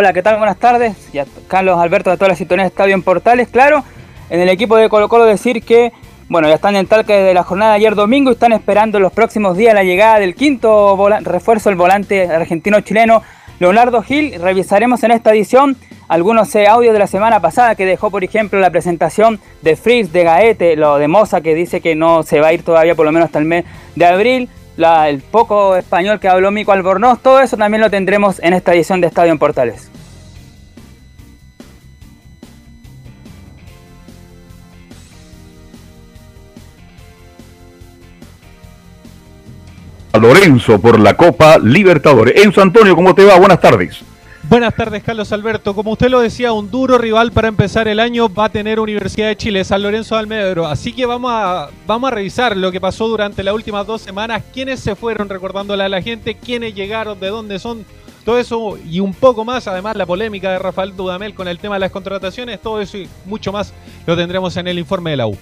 Hola, ¿qué tal? Buenas tardes. Carlos Alberto de todas las sintonía de Estadio en Portales, claro. En el equipo de Colo Colo decir que, bueno, ya están en Talca desde la jornada de ayer domingo y están esperando los próximos días la llegada del quinto refuerzo, el volante argentino-chileno Leonardo Gil. Revisaremos en esta edición algunos eh, audios de la semana pasada que dejó, por ejemplo, la presentación de Fritz, de Gaete, lo de Moza, que dice que no se va a ir todavía por lo menos hasta el mes de abril el poco español que habló Mico Albornoz, todo eso también lo tendremos en esta edición de Estadio en Portales. Lorenzo por la Copa Libertadores. Enzo Antonio, ¿cómo te va? Buenas tardes. Buenas tardes, Carlos Alberto. Como usted lo decía, un duro rival para empezar el año va a tener Universidad de Chile, San Lorenzo de Almedro. Así que vamos a, vamos a revisar lo que pasó durante las últimas dos semanas, quiénes se fueron recordándole a la gente, quiénes llegaron, de dónde son, todo eso y un poco más. Además, la polémica de Rafael Dudamel con el tema de las contrataciones, todo eso y mucho más lo tendremos en el informe de la U.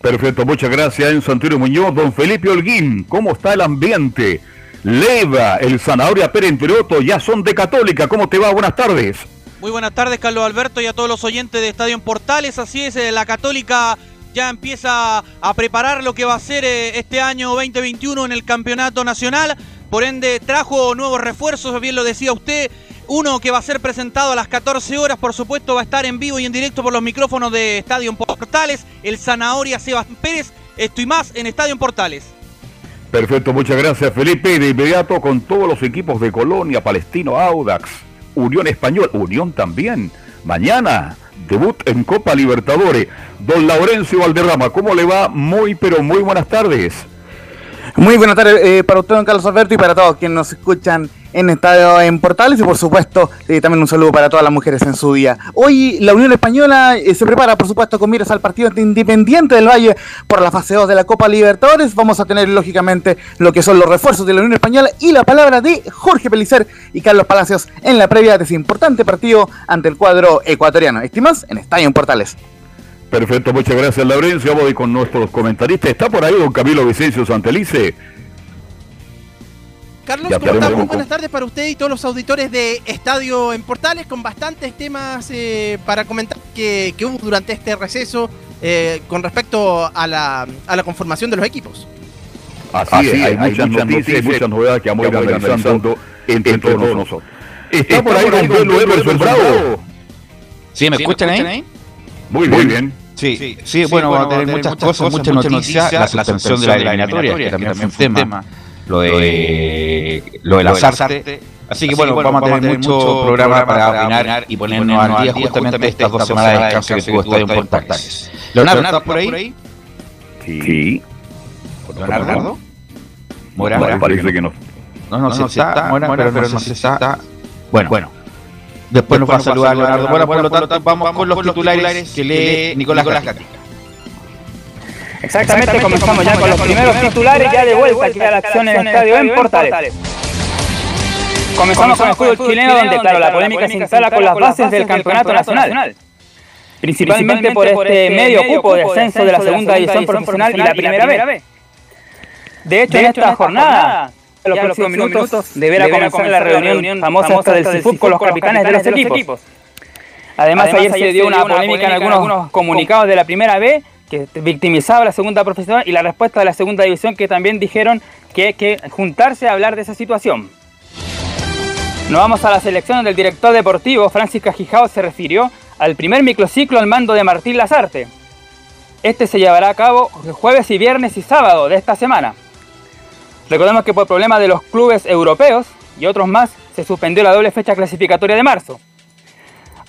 Perfecto, muchas gracias, Enzo Antonio Muñoz. Don Felipe Holguín, ¿cómo está el ambiente? Leva, el Zanahoria Pérez Peroto, ya son de Católica. ¿Cómo te va? Buenas tardes. Muy buenas tardes, Carlos Alberto, y a todos los oyentes de Estadio en Portales. Así es, eh, la Católica ya empieza a preparar lo que va a ser eh, este año 2021 en el Campeonato Nacional. Por ende, trajo nuevos refuerzos, bien lo decía usted. Uno que va a ser presentado a las 14 horas, por supuesto, va a estar en vivo y en directo por los micrófonos de Estadio Portales. El Zanahoria Sebastián Pérez. Esto y más en Estadio Portales. Perfecto, muchas gracias Felipe. De inmediato con todos los equipos de Colonia, Palestino, Audax, Unión Español, Unión también. Mañana, debut en Copa Libertadores. Don Laurencio Valderrama, ¿cómo le va? Muy, pero muy buenas tardes. Muy buenas tardes eh, para usted, don Carlos Alberto, y para todos quienes nos escuchan en Estadio en Portales y por supuesto eh, también un saludo para todas las mujeres en su día. Hoy la Unión Española eh, se prepara por supuesto con miras al partido Independiente del Valle por la fase 2 de la Copa Libertadores. Vamos a tener lógicamente lo que son los refuerzos de la Unión Española y la palabra de Jorge Pelicer y Carlos Palacios en la previa de ese importante partido ante el cuadro ecuatoriano. Estimas en Estadio en Portales. Perfecto, muchas gracias Laurencio. Voy con nuestros comentaristas. Está por ahí don Camilo Vicencio Santelice Carlos, ¿cómo estás? Muy buenas tardes para usted y todos los auditores de Estadio en Portales, con bastantes temas eh, para comentar que, hubo durante este receso eh, con respecto a la, a la, conformación de los equipos. Así, es, hay, muchas, noticias, y muchas novedades que vamos a ir analizando entre, todos nosotros. Está, por ahí Don Pedro Everson Bravo. ¿Sí, me, escuchan, ahí? Muy, Muy bien. Sí, sí, bueno, vamos a tener muchas cosas, muchas noticias, la suspensión de la eliminatoria, que también fue un tema lo de, lo de las artes. Así que bueno, vamos, a tener, mucho programa para opinar y ponernos al día justamente estas dos semanas de descanso que tuvo Estadio en Portales. Leonardo, ¿estás por ahí? Sí. ¿Leonardo? Mora, parece que no. No, no, no, sé está, bueno, pero, no, sé si está. Bueno, bueno. Después, nos va a saludar Leonardo Bueno, por lo tanto, vamos con los titulares que lee Nicolás Gatica. Exactamente, comenzamos ya con los primeros titulares, ya de vuelta aquí a la acción en el estadio en Portales. Comenzamos con el fútbol chileno, donde, claro, la polémica se instala con las bases del campeonato nacional. Principalmente por este, este medio cupo de ascenso de la segunda división profesional y la primera vez. De hecho, en esta jornada, en los próximos minutos, deberá comenzar la reunión famosa esta del CIFUP con los capitanes de los equipos. Además, ayer se dio una polémica en algunos comunicados de la primera vez que victimizaba la segunda profesional y la respuesta de la segunda división que también dijeron que hay que juntarse a hablar de esa situación. Nos vamos a la selección del director deportivo, Francis Cajijao, se refirió al primer microciclo al mando de Martín Lazarte. Este se llevará a cabo jueves y viernes y sábado de esta semana. Recordemos que por problemas de los clubes europeos y otros más se suspendió la doble fecha clasificatoria de marzo.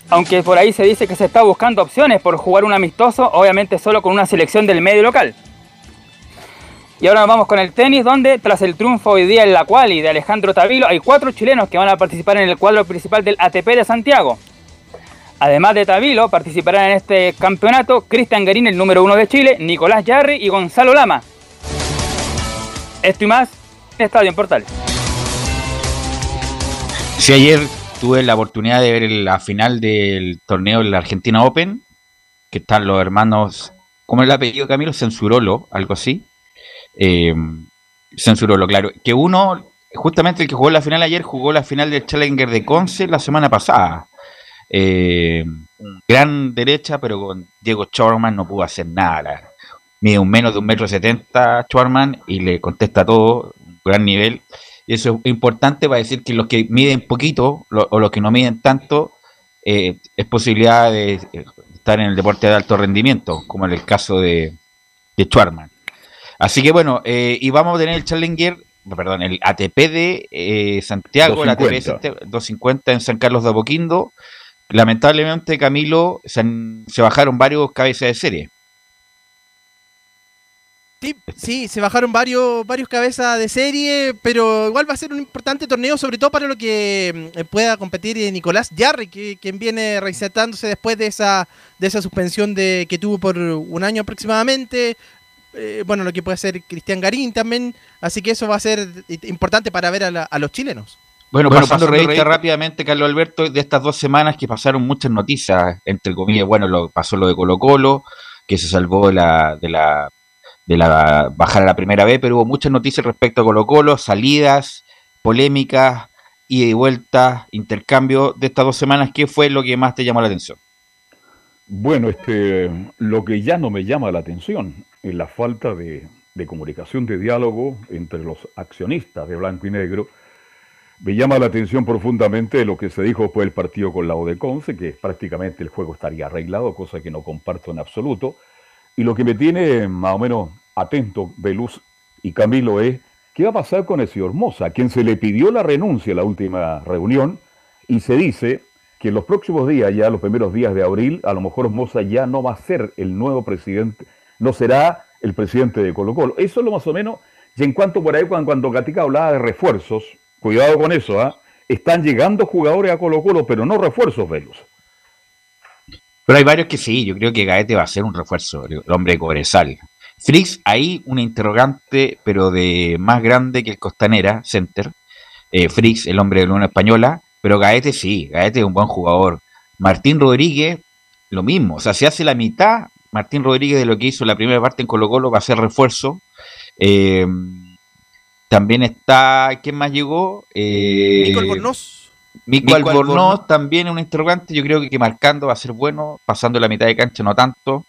Aunque por ahí se dice que se está buscando opciones por jugar un amistoso, obviamente solo con una selección del medio local. Y ahora nos vamos con el tenis, donde tras el triunfo hoy día en la quali de Alejandro Tavilo, hay cuatro chilenos que van a participar en el cuadro principal del ATP de Santiago. Además de Tavilo, participarán en este campeonato Cristian Garín, el número uno de Chile, Nicolás Yarri y Gonzalo Lama. Esto y más en Estadio en Portal. Si ayer tuve la oportunidad de ver la final del torneo de la Argentina Open, que están los hermanos, ¿cómo es el apellido Camilo? Censurolo, algo así eh, censuró claro. Que uno, justamente el que jugó la final ayer, jugó la final del Challenger de Conce la semana pasada. Eh, gran derecha, pero con Diego Schwarman no pudo hacer nada. Mide un menos de un metro setenta Schwarman y le contesta todo, gran nivel. Y eso es importante para decir que los que miden poquito o los que no miden tanto, eh, es posibilidad de estar en el deporte de alto rendimiento, como en el caso de, de Schwarman. Así que bueno, eh, y vamos a tener el Challenger, perdón, el ATP de eh, Santiago, el ATP 250 en San Carlos de Apoquindo. Lamentablemente, Camilo, se, se bajaron varios cabezas de serie. Sí, sí, se bajaron varios, varios cabezas de serie, pero igual va a ser un importante torneo, sobre todo para lo que mm, pueda competir Nicolás Yarri, que, quien viene resetándose después de esa, de esa suspensión de, que tuvo por un año aproximadamente. Eh, bueno, lo que puede hacer Cristian Garín también, así que eso va a ser importante para ver a, los chilenos. Bueno, pasando, rápidamente, Carlos Alberto, de estas dos semanas que pasaron muchas noticias, entre comillas, bueno, lo, pasó lo de Colo Colo, que se salvó de la, de la, de la bajar a la primera vez, pero hubo muchas noticias respecto a Colo Colo, salidas, polémicas, ida y vuelta, intercambio de estas dos semanas, ¿qué fue lo que más te llamó la atención? Bueno, este, lo que ya no me llama la atención es la falta de, comunicación, de diálogo entre los accionistas de Blanco y Negro. Me llama la atención profundamente lo que se dijo después del partido con la O de Conce, que prácticamente el juego estaría arreglado, cosa que no comparto en absoluto. Y lo que me tiene más o menos atento Beluz y Camilo es qué va a pasar con el señor Moza, quien se le pidió la renuncia en la última reunión y se dice que en los próximos días, ya los primeros días de abril, a lo mejor Moza ya no va a ser el nuevo presidente, no será el presidente de Colo Colo. Eso es lo más o menos, y en cuanto por ahí, cuando, Gatica hablaba de refuerzos, cuidado con eso, ¿ah? están llegando jugadores a Colo Colo, pero no refuerzos, Velos. Pero hay varios que sí, yo creo que Gaete va a ser un refuerzo, el hombre de Cobresal. Frix, ahí una interrogante, pero de más grande que el Costanera Center. Eh, Frix, el hombre de la Unión Española, pero Gaete sí, Gaete es un buen jugador. Martín Rodríguez, lo mismo. O sea, si hace la mitad, Martín Rodríguez de lo que hizo la primera parte en Colo Colo va a ser refuerzo. Eh, también está, ¿quién más llegó? Eh, Albornoz. Mico Albornoz también es un interrogante. Yo creo que, marcando va a ser bueno, pasando la mitad de cancha no tanto.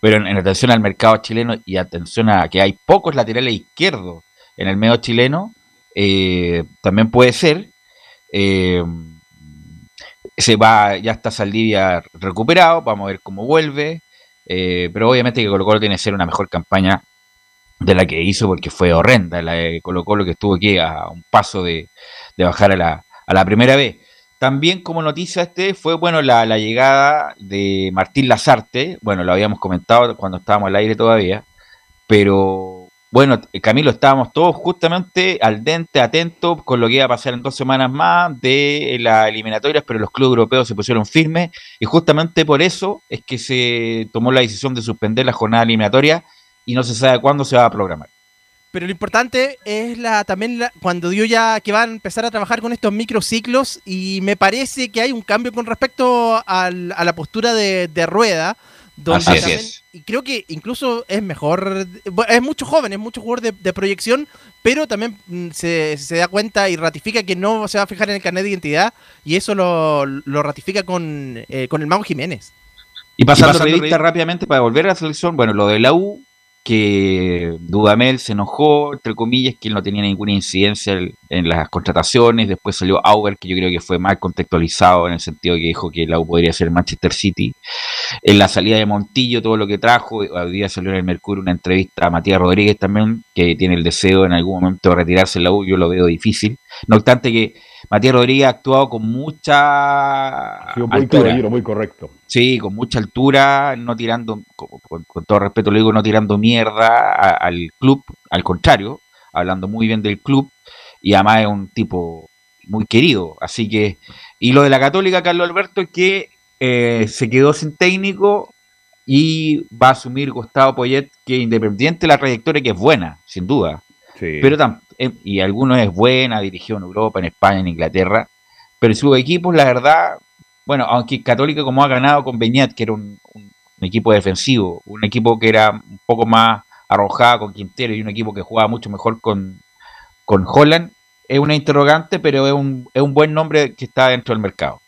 Pero en, atención al mercado chileno y atención a que hay pocos laterales izquierdos en el medio chileno, eh, también puede ser. Eh, se va, ya está Saldivia recuperado, vamos a ver cómo vuelve. Eh, pero obviamente que Colo Colo tiene que ser una mejor campaña de la que hizo porque fue horrenda la de Colo Colo que estuvo aquí a un paso de, bajar a la, a la, primera vez. También como noticia este fue bueno la, llegada de Martín Lazarte, bueno lo habíamos comentado cuando estábamos al aire todavía, pero bueno, Camilo, estábamos todos justamente al dente, atentos con lo que iba a pasar en dos semanas más de las eliminatorias, pero los clubes europeos se pusieron firmes y justamente por eso es que se tomó la decisión de suspender la jornada eliminatoria y no se sabe cuándo se va a programar. Pero lo importante es la también cuando dio ya que van a empezar a trabajar con estos microciclos y me parece que hay un cambio con respecto a la postura de, de Rueda y creo que incluso es mejor, es mucho joven, es mucho jugador de, proyección, pero también mm, se, da cuenta y ratifica que no se va a fijar en el carnet de identidad y eso lo, ratifica con, eh, con el Mago Jiménez. Y pasando, y revista rápidamente para volver a la selección, bueno, lo de la U que Dudamel se enojó, entre comillas, que él no tenía ninguna incidencia en las contrataciones. Después salió Auger, que yo creo que fue mal contextualizado en el sentido que dijo que la U podría ser Manchester City. En la salida de Montillo, todo lo que trajo, hoy día salió en el Mercurio una entrevista a Matías Rodríguez también, que tiene el deseo en algún momento de retirarse en la U. Yo lo veo difícil. No obstante que Matías Rodríguez ha actuado con mucha altura. muy correcto. Sí, con mucha altura, no tirando, con, todo respeto le digo, no tirando mierda al club, al contrario, hablando muy bien del club, y además es un tipo muy querido. Así que, y lo de la Católica, Carlos Alberto, es que eh, se quedó sin técnico y va a asumir Gustavo Poyet, que independiente de la trayectoria, que es buena, sin duda. Pero eh, y algunos es buena, dirigió en Europa, en España, en Inglaterra. Pero su equipo, la verdad, bueno, aunque Católica como ha ganado con Beñat, que era un, equipo defensivo, un equipo que era un poco más arrojado con Quintero y un equipo que jugaba mucho mejor con, con Holland, es una interrogante, pero es un, es un buen nombre que está dentro del mercado.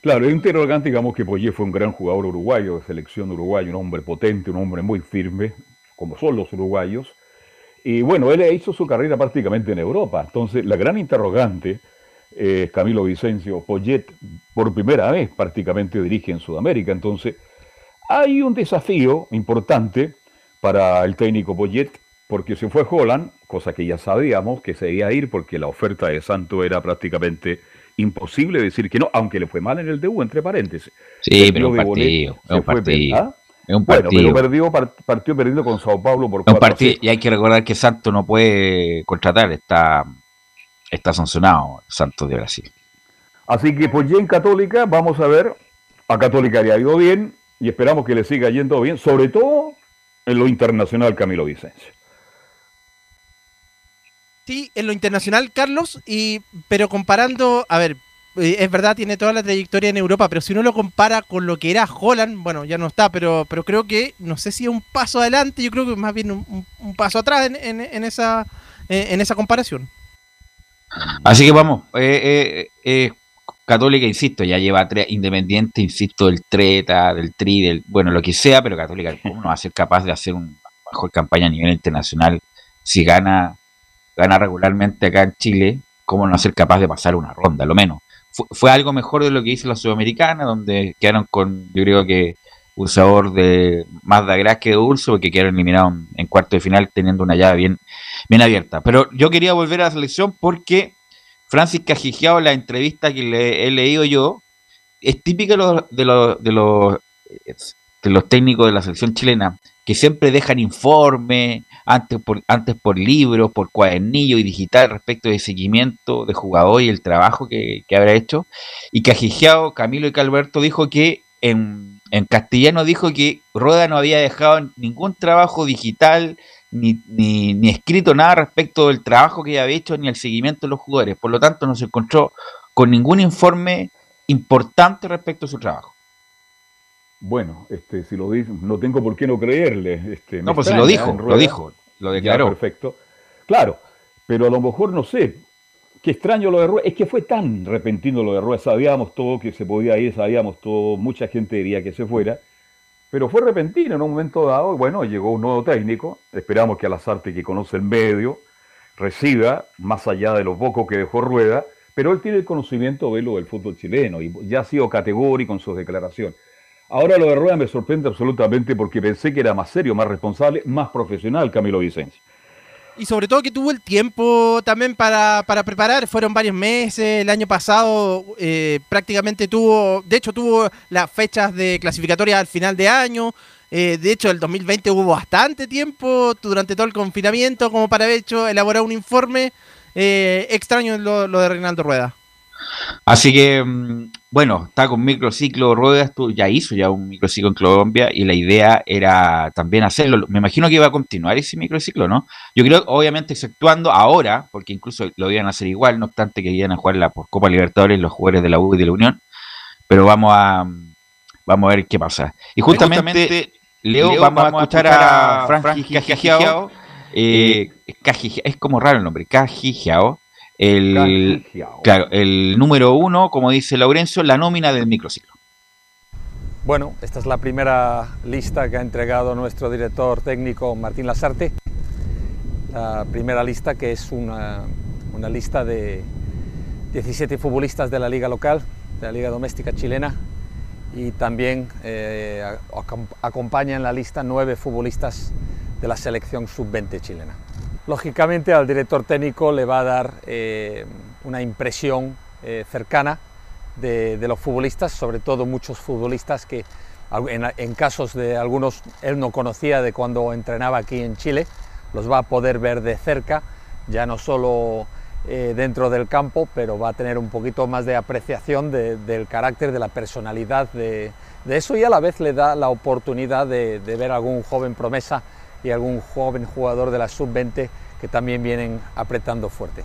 Claro, es interrogante, digamos que Poyet fue un gran jugador uruguayo, de selección uruguayo, un hombre potente, un hombre muy firme, como son los uruguayos, y bueno, él hizo su carrera prácticamente en Europa. Entonces, la gran interrogante es Camilo Vicencio Poyet, por primera vez prácticamente dirige en Sudamérica. Entonces, hay un desafío importante para el técnico Poyet, porque se fue Holland, cosa que ya sabíamos que se iba a ir porque la oferta de Santo era prácticamente imposible decir que no, aunque le fue mal en el debut, entre paréntesis. Sí, pero un partido, un partido. ¿ah? Es un partido. pero perdió, partió perdiendo con Sao Paulo por un partido, Y hay que recordar que Santos no puede contratar, está, está sancionado Santos de Brasil. Así que pues ya en Católica, vamos a ver, a Católica le ha ido bien y esperamos que le siga yendo bien, sobre todo en lo internacional Camilo Vicencio. Sí, en lo internacional, Carlos, y pero comparando, a ver, es verdad, tiene toda la trayectoria en Europa, pero si uno lo compara con lo que era Holland, bueno, ya no está, pero, pero creo que, no sé si es un paso adelante, yo creo que más bien un, paso atrás en, esa, en esa comparación. Así que vamos, eh, eh, Católica, insisto, ya lleva tres, Independiente, insisto, del Treta, del Tri, del, bueno, lo que sea, pero Católica, ¿cómo no va a ser capaz de hacer una mejor campaña a nivel internacional si gana, gana regularmente acá en Chile? ¿Cómo no va a ser capaz de pasar una ronda, lo menos? Fue, algo mejor de lo que hizo la Sudamericana, donde quedaron con, yo creo que, un sabor de más de gras que de dulce, porque quedaron eliminados en cuarto de final teniendo una llave bien, bien abierta. Pero yo quería volver a la selección porque Francis Cajigiao, la entrevista que le he leído yo, es típica de los, de los, de los, de los técnicos de la selección chilena, que siempre dejan informes, antes por, antes por libros, por cuadernillo y digital respecto de seguimiento de jugador y el trabajo que, habrá hecho. Y Cajijeado, Camilo y Calberto dijo que en, castellano dijo que Rueda no había dejado ningún trabajo digital ni, ni, escrito nada respecto del trabajo que había hecho ni el seguimiento de los jugadores. Por lo tanto, no se encontró con ningún informe importante respecto a su trabajo. Bueno, este, si lo dice, no tengo por qué no creerle. Este, no, pues si lo dijo, lo dijo, lo declaró. perfecto. Claro, pero a lo mejor no sé. Qué extraño lo de Rueda. Es que fue tan repentino lo de Rueda. Sabíamos todo que se podía ir, sabíamos todo. Mucha gente diría que se fuera. Pero fue repentino en un momento dado. Y bueno, llegó un nuevo técnico. Esperamos que Alazarte, que conoce el medio, reciba, más allá de los pocos que dejó Rueda. Pero él tiene el conocimiento de lo del fútbol chileno y ya ha sido categórico en sus declaraciones. Ahora lo de Rueda me sorprende absolutamente porque pensé que era más serio, más responsable, más profesional Camilo Vicencio. Y sobre todo que tuvo el tiempo también para, preparar, fueron varios meses, el año pasado eh, prácticamente tuvo, de hecho tuvo las fechas de clasificatoria al final de año, Eh, de hecho, el 2020 hubo bastante tiempo durante todo el confinamiento como para haber hecho, elaborar un informe. Eh, extraño lo, de Reinaldo Rueda. Así que, mm, bueno, está con microciclo Ruedas, tú ya hizo ya un microciclo en Colombia y la idea era también hacerlo. Me imagino que iba a continuar ese microciclo, ¿no? Yo creo, obviamente, exceptuando ahora, porque incluso lo iban a hacer igual, no obstante que iban a jugar la Copa Libertadores los jugadores de la U y de la Unión, pero vamos a, vamos a ver qué pasa. Y justamente, Leo, vamos, a escuchar a, Francis Cajigiao. Eh, es como raro el nombre, Cajigiao el, claro, el número uno, como dice Laurencio, la nómina del microciclo. Bueno, esta es la primera lista que ha entregado nuestro director técnico Martín Lasarte. La primera lista que es una, una lista de 17 futbolistas de la liga local, de la liga doméstica chilena, y también eh, acompañan la lista nueve futbolistas de la selección sub-20 chilena. Lógicamente al director técnico le va a dar eh, una impresión eh, cercana de, los futbolistas, sobre todo muchos futbolistas que en, casos de algunos él no conocía de cuando entrenaba aquí en Chile, los va a poder ver de cerca, ya no solo eh, dentro del campo, pero va a tener un poquito más de apreciación del carácter, de la personalidad de, eso y a la vez le da la oportunidad de, de ver algún joven promesa y algún joven jugador de la sub-20 que también vienen apretando fuerte.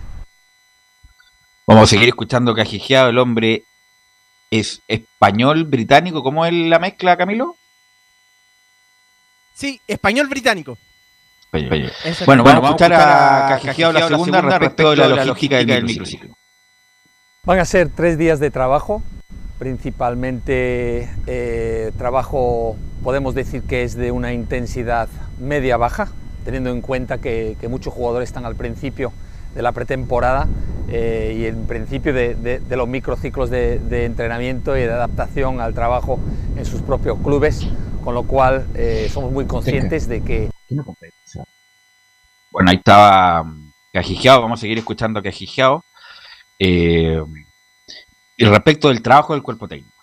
Vamos a seguir escuchando Cajijeado, el hombre es español, británico, ¿cómo es la mezcla, Camilo? Sí, español británico. Bueno, vamos a escuchar a Cajijeado la segunda respecto a la logística del microciclo. Van a ser tres días de trabajo, principalmente eh, trabajo, podemos decir que es de una intensidad media-baja, teniendo en cuenta que, muchos jugadores están al principio de la pretemporada eh, y en principio de, los microciclos de, entrenamiento y de adaptación al trabajo en sus propios clubes, con lo cual eh, somos muy conscientes de que... Bueno, ahí estaba Cajijeado, vamos a seguir escuchando a Cajijeado. Eh, y respecto del trabajo del cuerpo técnico.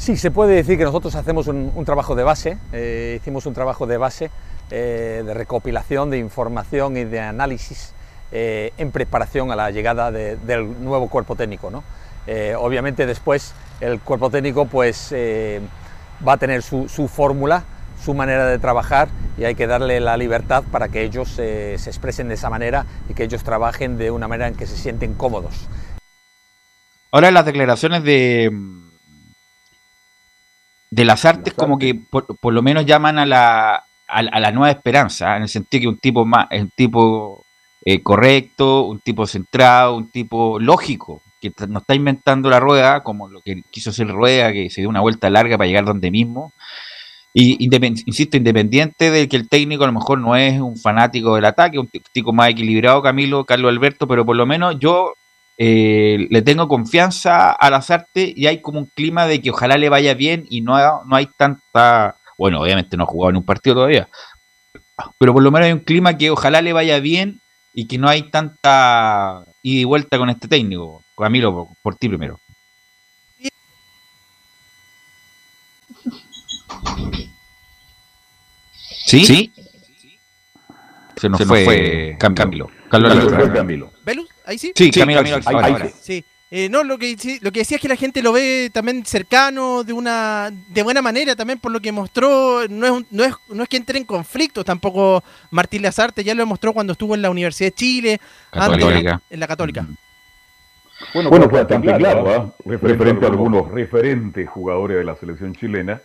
Sí, se puede decir que nosotros hacemos un, trabajo de base, eh, hicimos un trabajo de base eh, de recopilación de información y de análisis eh, en preparación a la llegada del nuevo cuerpo técnico. ¿no? obviamente después el cuerpo técnico pues, va a tener su, fórmula, su manera de trabajar y hay que darle la libertad para que ellos se expresen de esa manera y que ellos trabajen de una manera en que se sienten cómodos. Ahora las declaraciones de de las artes como que por, lo menos llaman a la, a, la nueva esperanza, en el sentido que un tipo más, un tipo eh, correcto, un tipo centrado, un tipo lógico, que no está inventando la rueda como lo que quiso hacer Rueda, que se dio una vuelta larga para llegar donde mismo. Y insisto, independiente de que el técnico a lo mejor no es un fanático del ataque, un tipo más equilibrado, Camilo, Carlos Alberto, pero por lo menos yo eh, le tengo confianza a las artes y hay como un clima de que ojalá le vaya bien y no, no hay tanta, bueno, obviamente no ha jugado en un partido todavía, pero por lo menos hay un clima que ojalá le vaya bien y que no hay tanta ida y vuelta con este técnico. Camilo, por, por ti primero. ¿Sí? ¿Sí? Se nos, fue, Camilo. Camilo. ¿Velus? ¿Ahí sí? Sí, Camilo, sí. Eh, no, lo que, lo que decía es que la gente lo ve también cercano, de una de buena manera también por lo que mostró. No es, no es, no es que entre en conflicto tampoco Martín Lazarte, ya lo demostró cuando estuvo en la Universidad de Chile, en la Católica. Bueno, bueno pues, también claro, ¿ah? referente a algunos referentes jugadores de la selección chilena,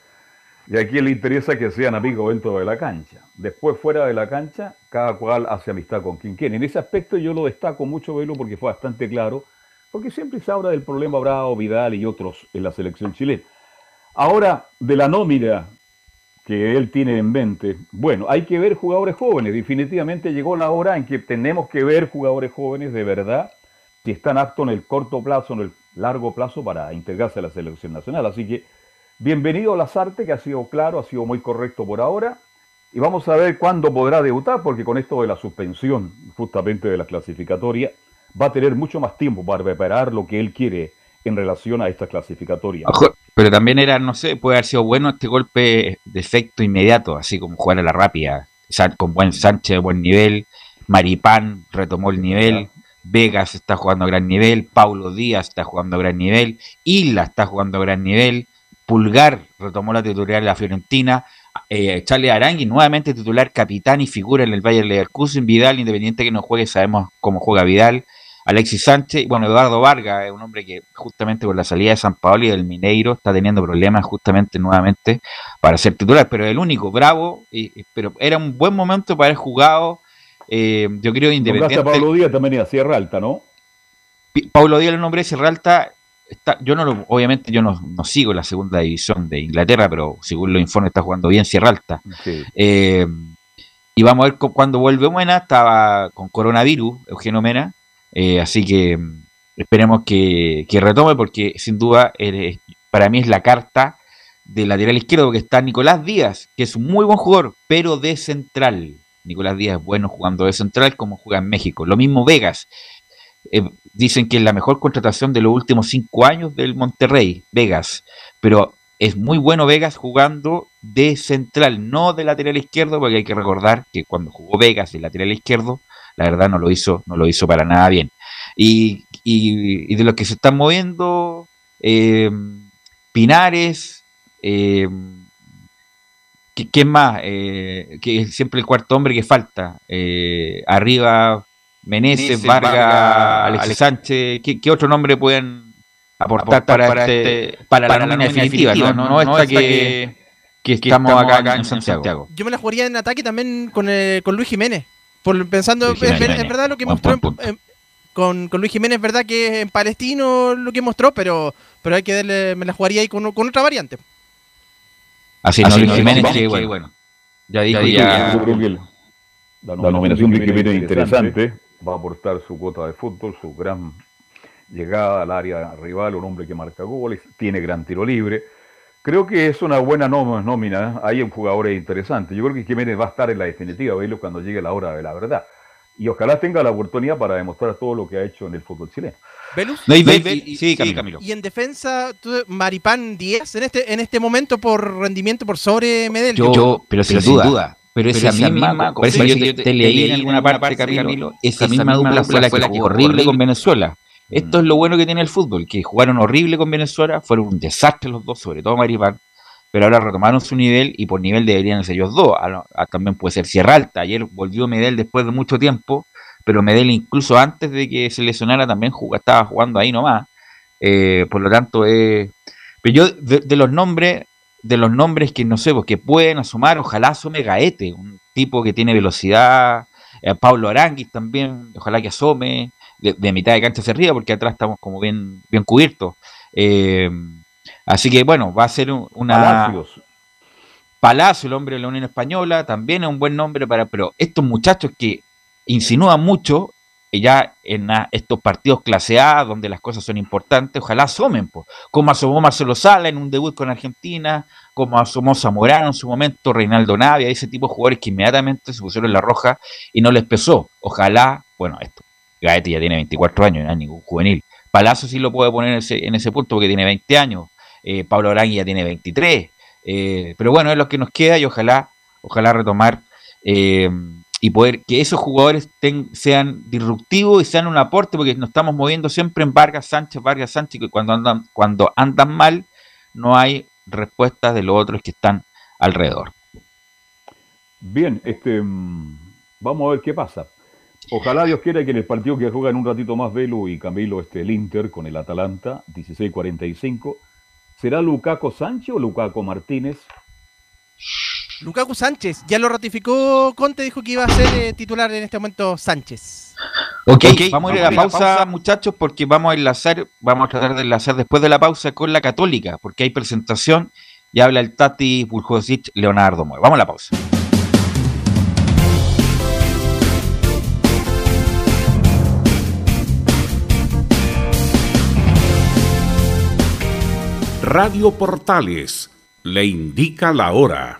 y aquí le interesa que sean amigos dentro de la cancha. Después, fuera de la cancha, cada cual hace amistad con quien quiere. En ese aspecto yo lo destaco mucho, Velo, porque fue bastante claro, porque siempre se habla del problema Bravo, Vidal y otros en la selección chilena. Ahora, de la nómina que él tiene en mente, bueno, hay que ver jugadores jóvenes. Definitivamente llegó la hora en que tenemos que ver jugadores jóvenes de verdad, si están aptos en el corto plazo, en el largo plazo para integrarse a la selección nacional. Así que Bienvenido a Lazarte, que ha sido claro, ha sido muy correcto por ahora. Y vamos a ver cuándo podrá debutar, porque con esto de la suspensión justamente de la clasificatoria, va a tener mucho más tiempo para preparar lo que él quiere en relación a esta clasificatoria. pero también era, no sé, puede haber sido bueno este golpe de efecto inmediato, así como jugar a la rápida, con buen Sánchez de buen nivel, Maripán retomó el nivel, Vegas está jugando a gran nivel, Paulo Díaz está jugando a gran nivel, Isla está jugando a gran nivel, Pulgar retomó la titularidad de la Fiorentina, eh, Charlie Arangui nuevamente titular, capitán y figura en el Bayern Leverkusen, Vidal, independiente que no juegue, sabemos cómo juega Vidal, Alexis Sánchez, bueno, Eduardo Vargas es un hombre que justamente con la salida de San Paolo y del Mineiro está teniendo problemas justamente nuevamente para ser titular, pero el único, bravo, pero era un buen momento para haber jugado, eh, yo creo, independiente. Pablo Díaz también a Sierra Alta, ¿no? Pablo Díaz, el nombre de Sierra Alta, está, yo no lo, obviamente yo no, sigo la segunda división de Inglaterra, pero según los informes está jugando bien Sierra Alta. Eh, y vamos a ver cuando vuelve Buena, estaba con coronavirus, Eugenio Mena, eh, así que mm, esperemos que, retome porque sin duda para mí es la carta del lateral izquierdo que está Nicolás Díaz, que es un muy buen jugador, pero de central. Nicolás Díaz es bueno jugando de central como juega en México. Lo mismo Vegas. Eh, dicen que es la mejor contratación de los últimos cinco años del Monterrey, Vegas. Pero es muy bueno Vegas jugando de central, no de lateral izquierdo, porque hay que recordar que cuando jugó Vegas de lateral izquierdo, la verdad no lo hizo, no lo hizo para nada bien. Y, de los que se están moviendo, eh, Pinares, eh, ¿quién más? Eh, que es siempre el cuarto hombre que falta. Arriba, Meneses, Vargas, Alexis Sánchez, ¿qué, otro nombre pueden aportar, para, este, para, la nómina definitiva? no, no, esta que, que, estamos, acá, en, Santiago. Yo me la jugaría en ataque también con, con Luis Jiménez. Por, pensando, es, verdad lo que mostró con, Luis Jiménez, es verdad que en Palestino lo que mostró, pero, pero hay que darle, me la jugaría ahí con, otra variante. Así, no, Luis Jiménez, que bueno, Ya dijo ya. Yo creo que la, nominación de Jiménez es interesante. Va a aportar su cuota de fútbol, su gran llegada al área rival, un hombre que marca goles, tiene gran tiro libre. Creo que es una buena nómina. Hay un jugador interesante. Yo creo que Jiménez va a estar en la definitiva, verlo cuando llegue la hora de la verdad. Y ojalá tenga la oportunidad para demostrar todo lo que ha hecho en el fútbol chileno. ¿Velus? sí, Camilo. Y en defensa, Maripán 10 en este, en este momento por rendimiento por sobre Medellín. Yo, pero sin duda. Pero esa, misma, parece que yo te, leí en alguna parte, Camilo, esa, misma dupla fue la que jugó horrible con Venezuela. Esto es lo bueno que tiene el fútbol, que jugaron horrible con Venezuela, fueron un desastre los dos, sobre todo Maripán, pero ahora retomaron su nivel y por nivel deberían ser ellos dos. también puede ser Sierra Alta. Ayer volvió Medel después de mucho tiempo, pero Medel incluso antes de que se lesionara también estaba jugando ahí nomás. Eh, por lo tanto, eh, pero yo de, los nombres, de los nombres que no sé, pues, que pueden asomar, ojalá asome Gaete, un tipo que tiene velocidad, eh, Pablo Aranguis también, ojalá que asome, de, mitad de cancha hacia arriba, porque atrás estamos como bien, bien cubiertos. Eh, así que bueno, va a ser una. Palacios. Palacio, el hombre de la Unión Española, también es un buen nombre para. Pero estos muchachos que insinúan mucho, ya en estos partidos clase A, donde las cosas son importantes, ojalá asomen, como asomó Marcelo Sala en un debut con Argentina, como asomó Zamorano en su momento, Reinaldo Navia, ese tipo de jugadores que inmediatamente se pusieron en la roja y no les pesó. Ojalá, bueno, esto, Gaete ya tiene 24 años, no es ningún juvenil. Palazzo sí lo puede poner en ese, en ese punto porque tiene 20 años. Eh, Pablo Arangui ya tiene 23. Eh, pero bueno, es lo que nos queda y ojalá, ojalá retomar eh, y poder que esos jugadores sean disruptivos y sean un aporte porque nos estamos moviendo siempre en Vargas Sánchez, Vargas Sánchez, que cuando andan, cuando andan mal no hay respuestas de los otros que están alrededor. Bien, este, mm, vamos a ver qué pasa. Ojalá Dios quiera que en el partido que juega en un ratito más Velo y Camilo este, el Inter con el Atalanta, 16-45, ¿será Lucaco Sánchez o Lucaco Martínez? Lukaku Sánchez, ya lo ratificó Conte, dijo que iba a ser eh, titular en este momento Sánchez. Ok, vamos a ir a la pausa, muchachos, porque vamos a enlazar, vamos a tratar de enlazar después de la pausa con la Católica, porque hay presentación y habla el Tati Buljosic Leonardo Moy. Vamos a la pausa. Radio Portales le indica la hora.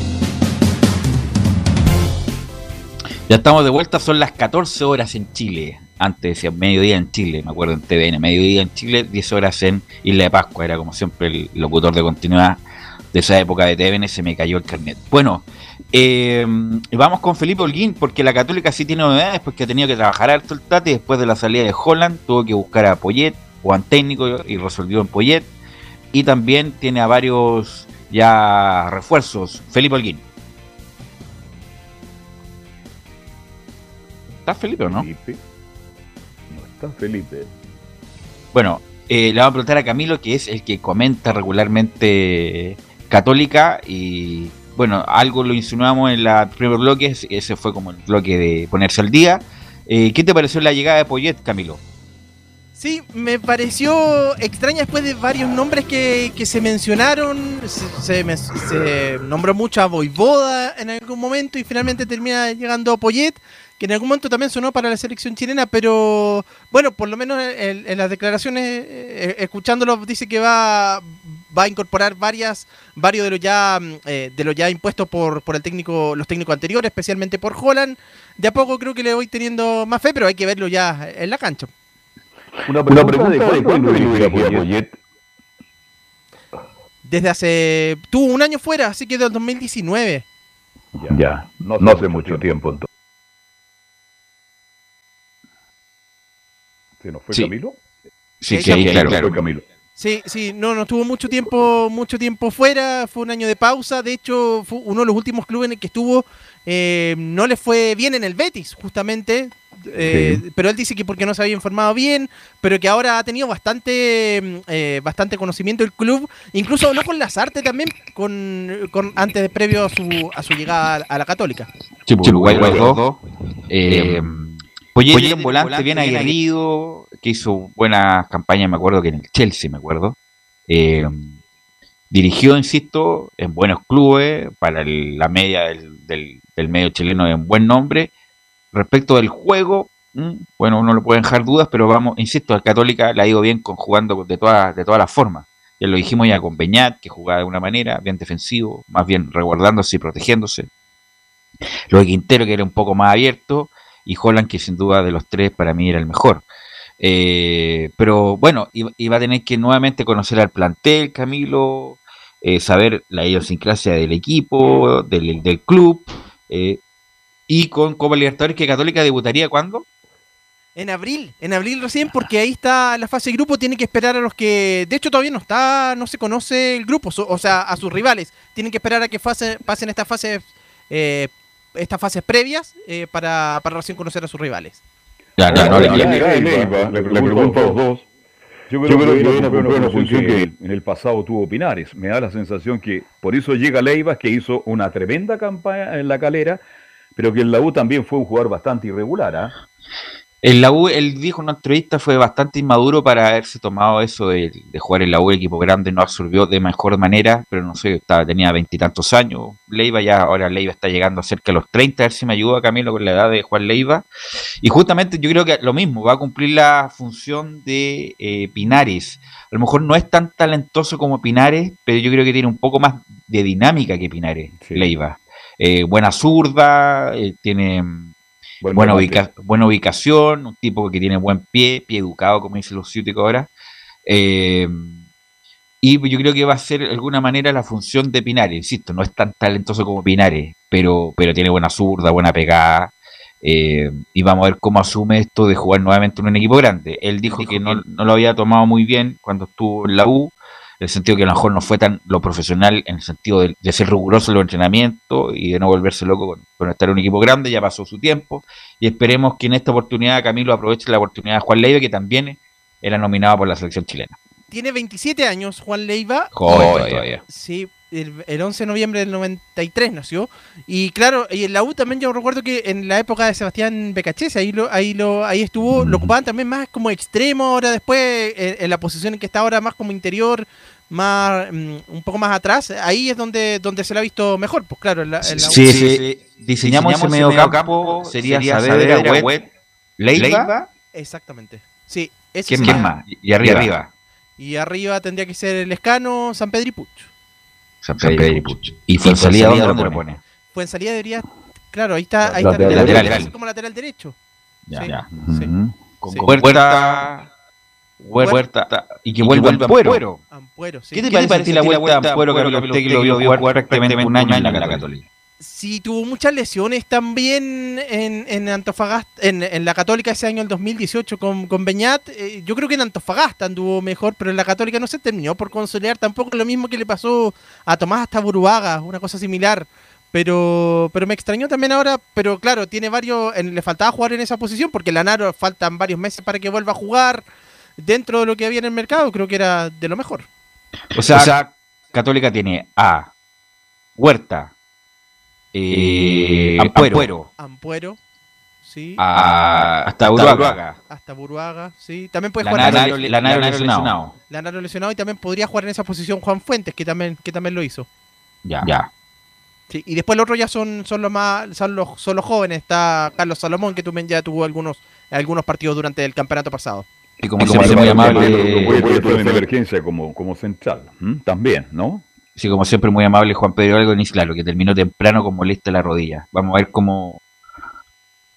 Ya estamos de vuelta, son las 14 horas en Chile. Antes decía mediodía en Chile, me acuerdo en TVN, mediodía en Chile, 10 horas en Isla de Pascua. Era como siempre el locutor de continuidad de esa época de TVN, se me cayó el carnet. Bueno, eh, vamos con Felipe Holguín, porque la Católica sí tiene novedades, porque ha tenido que trabajar alto el Tati después de la salida de Holland, tuvo que buscar a Poyet, Juan técnico, y resolvió en Poyet. Y también tiene a varios ya refuerzos. Felipe Holguín. ¿Está Felipe o no? Felipe. No está Felipe. Bueno, eh, le vamos a preguntar a Camilo, que es el que comenta regularmente Católica. Y bueno, algo lo insinuamos en el primer bloque. Ese fue como el bloque de ponerse al día. Eh, ¿Qué te pareció la llegada de Poyet, Camilo? Sí, me pareció extraña después de varios nombres que, que se mencionaron. Se, se me- se nombró mucho a Voivoda en algún momento y finalmente termina llegando Poyet, que en algún momento también sonó para la selección chilena, pero bueno, por lo menos en, en las declaraciones, eh, escuchándolo, dice que va, va a incorporar varias, varios de los ya, mm, eh, de los ya impuestos por, por el técnico, los técnicos anteriores, especialmente por Holland. De a poco creo que le voy teniendo más fe, pero hay que verlo ya en la cancha. Una pregunta, de cuándo Poyet. Desde hace. Tuvo un año fuera, así que del 2019. Ya, no, no hace mucho tiempo entonces. ¿Se nos fue Sí. Camilo? Sí, Sí, claro, claro. fue Camilo. Sí, sí, no, no estuvo mucho tiempo, mucho tiempo fuera, fue un año de pausa, de hecho fue uno de los últimos clubes en el que estuvo, eh, no le fue bien en el Betis, justamente, eh, Sí. pero él dice que porque no se había informado bien, pero que ahora ha tenido bastante, mm, eh, bastante conocimiento del club, incluso habló con Lazarte también, con, con antes de previo a su, a su llegada a la Católica. Sí, pues, Uruguay los dos. Eh, Poyet en volante bien aguerrido, que hizo buenas campañas, me acuerdo que en el Chelsea, me acuerdo. Eh, dirigió, insisto, en buenos clubes, para la media del, medio chileno en buen nombre. Respecto del juego, mm, bueno, uno lo puede dejar dudas, pero vamos, insisto, al Católica le ha ido bien con, jugando de todas de todas las formas. Ya lo dijimos ya con Beñat, que jugaba de una manera, bien defensivo, más bien resguardándose y protegiéndose. Lo de Quintero, que era un poco más abierto, y Holland, que sin duda de los tres para mí era el mejor. Eh, pero bueno, iba, a tener que nuevamente conocer al plantel, Camilo, eh, saber la idiosincrasia del equipo, del, del club, eh, y con Copa Libertadores que Católica debutaría cuándo? En abril, en abril recién, porque ahí está la fase de grupo, tiene que esperar a los que, de hecho todavía no está, no se conoce el grupo, o sea, a sus rivales, tienen que esperar a que pasen estas fases, eh, estas fases previas para, para recién conocer a sus rivales. Ya, no, le, pregunto a los dos yo creo, que, hay una función que en el pasado tuvo Pinares. Me da la sensación que por eso llega Leiva, que hizo una tremenda campaña en la calera, pero que en la U también fue un jugador bastante irregular. ¿ah? En la U, él dijo en una entrevista, fue bastante inmaduro para haberse tomado eso de, jugar en la U, el equipo grande no absorbió de mejor manera, pero no sé, estaba, tenía veintitantos años. Leiva ya, ahora Leiva está llegando cerca de los 30, a ver si me ayuda Camilo con la edad de Juan Leiva. Y justamente yo creo que lo mismo, va a cumplir la función de eh, Pinares. A lo mejor no es tan talentoso como Pinares, pero yo creo que tiene un poco más de dinámica que Pinares, Leiva. Eh, buena zurda, eh, tiene buena, buena, ubicación, un tipo que tiene buen pie, pie educado, como dice los ahora. Eh, y yo creo que va a ser de alguna manera la función de Pinares, insisto, no es tan talentoso como Pinares, pero, pero tiene buena zurda, buena pegada. Eh, y vamos a ver cómo asume esto de jugar nuevamente en un equipo grande. Él dijo, que no, no, lo había tomado muy bien cuando estuvo en la U, en el sentido que a lo mejor no fue tan lo profesional, en el sentido de, ser riguroso en los entrenamientos y de no volverse loco con, estar en un equipo grande, ya pasó su tiempo, y esperemos que en esta oportunidad Camilo aproveche la oportunidad de Juan Leiva, que también era nominado por la selección chilena. Tiene 27 años Juan Leiva. Joder, todavía. Sí, el, 11 de noviembre del 93 nació. Y claro, y en la U también yo recuerdo que en la época de Sebastián Becachese, ahí lo, ahí lo, ahí estuvo, lo ocupaban también más como extremo, ahora después, en, la posición en que está ahora más como interior, más mm, un poco más atrás, ahí es donde, donde se lo ha visto mejor, pues claro, en la, sí, sí, Diseñamos, ese medio campo, sería, sería Saavedra, Wet, Leiva. Exactamente. Sí, ¿Quién, más? Y arriba. Y arriba tendría que ser el Escano, San Pedro y Puch. San Pedro y Puch. ¿Y fue en salida dónde lo pone? En salida debería. Claro, ahí está. Ahí está lateral, como lateral derecho. Ya, ya. Con Huerta. Huerta. Y que vuelva Ampuero. Ampuero, sí. ¿Qué te parece la vuelta a Ampuero, que usted que lo vio jugar prácticamente un año en la Católica? Sí, tuvo muchas lesiones también en, en Antofagasta, en, en, la Católica ese año, el 2018, con, con Beñat. Eh, yo creo que en Antofagasta anduvo mejor, pero en la Católica no se terminó por consolidar. Tampoco lo mismo que le pasó a Tomás hasta Buruaga, una cosa similar. Pero, pero me extrañó también ahora, pero claro, tiene varios, le faltaba jugar en esa posición, porque Lanaro faltan varios meses para que vuelva a jugar. Dentro de lo que había en el mercado, creo que era de lo mejor. O sea, o sea Católica tiene a Huerta, eh, Ampuero. Ampuero. Sí. hasta Buruaga. Hasta Buruaga, sí. También puede jugar Lanaro, Lanaro, lesionado. Lanaro lesionado y también podría jugar en esa posición Juan Fuentes, que también, que también lo hizo. Ya. ya. Sí, y después los otros ya son, son los más, son los, son los jóvenes. Está Carlos Salomón, que también ya tuvo algunos, algunos partidos durante el campeonato pasado. Y como, siempre muy amable. En emergencia como, como central, también, ¿no? Sí, como siempre, muy amable Juan Pedro Algonis, claro, que terminó temprano con molesta la rodilla. Vamos a ver cómo,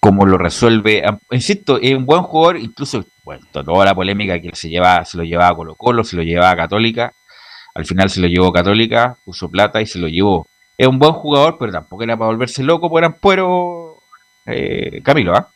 cómo lo resuelve. Insisto, es un buen jugador, incluso, bueno, toda la polémica que se lleva, se lo llevaba a Colo Colo, se lo llevaba a Católica. Al final se lo llevó Católica, puso plata y se lo llevó. Es un buen jugador, pero tampoco era para volverse loco por Ampuero eh, Camilo, ¿ah?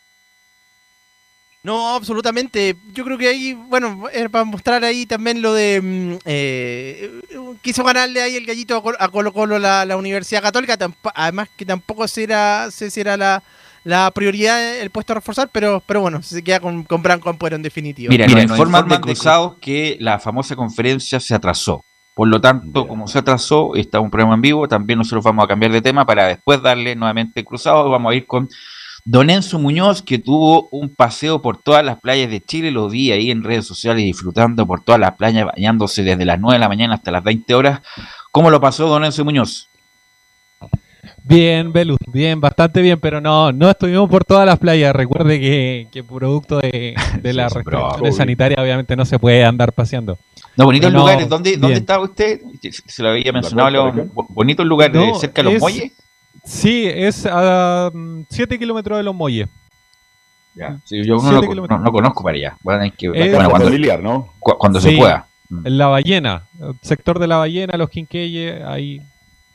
No, absolutamente. Yo creo que ahí, bueno, para mostrar ahí también lo de. Mm, eh, quiso ganarle ahí el gallito a Colo Colo la, la Universidad Católica. Además, que tampoco será, sé si era la, la prioridad el puesto a reforzar, pero, pero bueno, se queda con, con Branco Ampuero en definitiva. Mira, Mira informan de cruzados que la famosa conferencia se atrasó. Por lo tanto, como se atrasó, está un programa en vivo, también nosotros vamos a cambiar de tema para después darle nuevamente cruzado. Vamos a ir con Don Enzo Muñoz, que tuvo un paseo por todas las playas de Chile, lo vi ahí en redes sociales disfrutando por todas las playas, bañándose desde las 9 de la mañana hasta las 20 horas. ¿Cómo lo pasó Don Enzo Muñoz? Bien, Belu, bien, bastante bien, pero no, no estuvimos por todas las playas. Recuerde que, producto de, de las restricciones sanitarias obviamente no se puede andar paseando. No, bonitos lugares. ¿Dónde, ¿Dónde estaba usted? Se lo había mencionado. ¿Bonitos lugares cerca de los muelles? Sí, es a 7 mm, kilómetros de los muelles. Ya. Sí, yo no, no, conozco para allá. Bueno, cuando, familiar, ¿no? cuando se pueda. En la ballena, sector de la ballena, los quinqueyes, ahí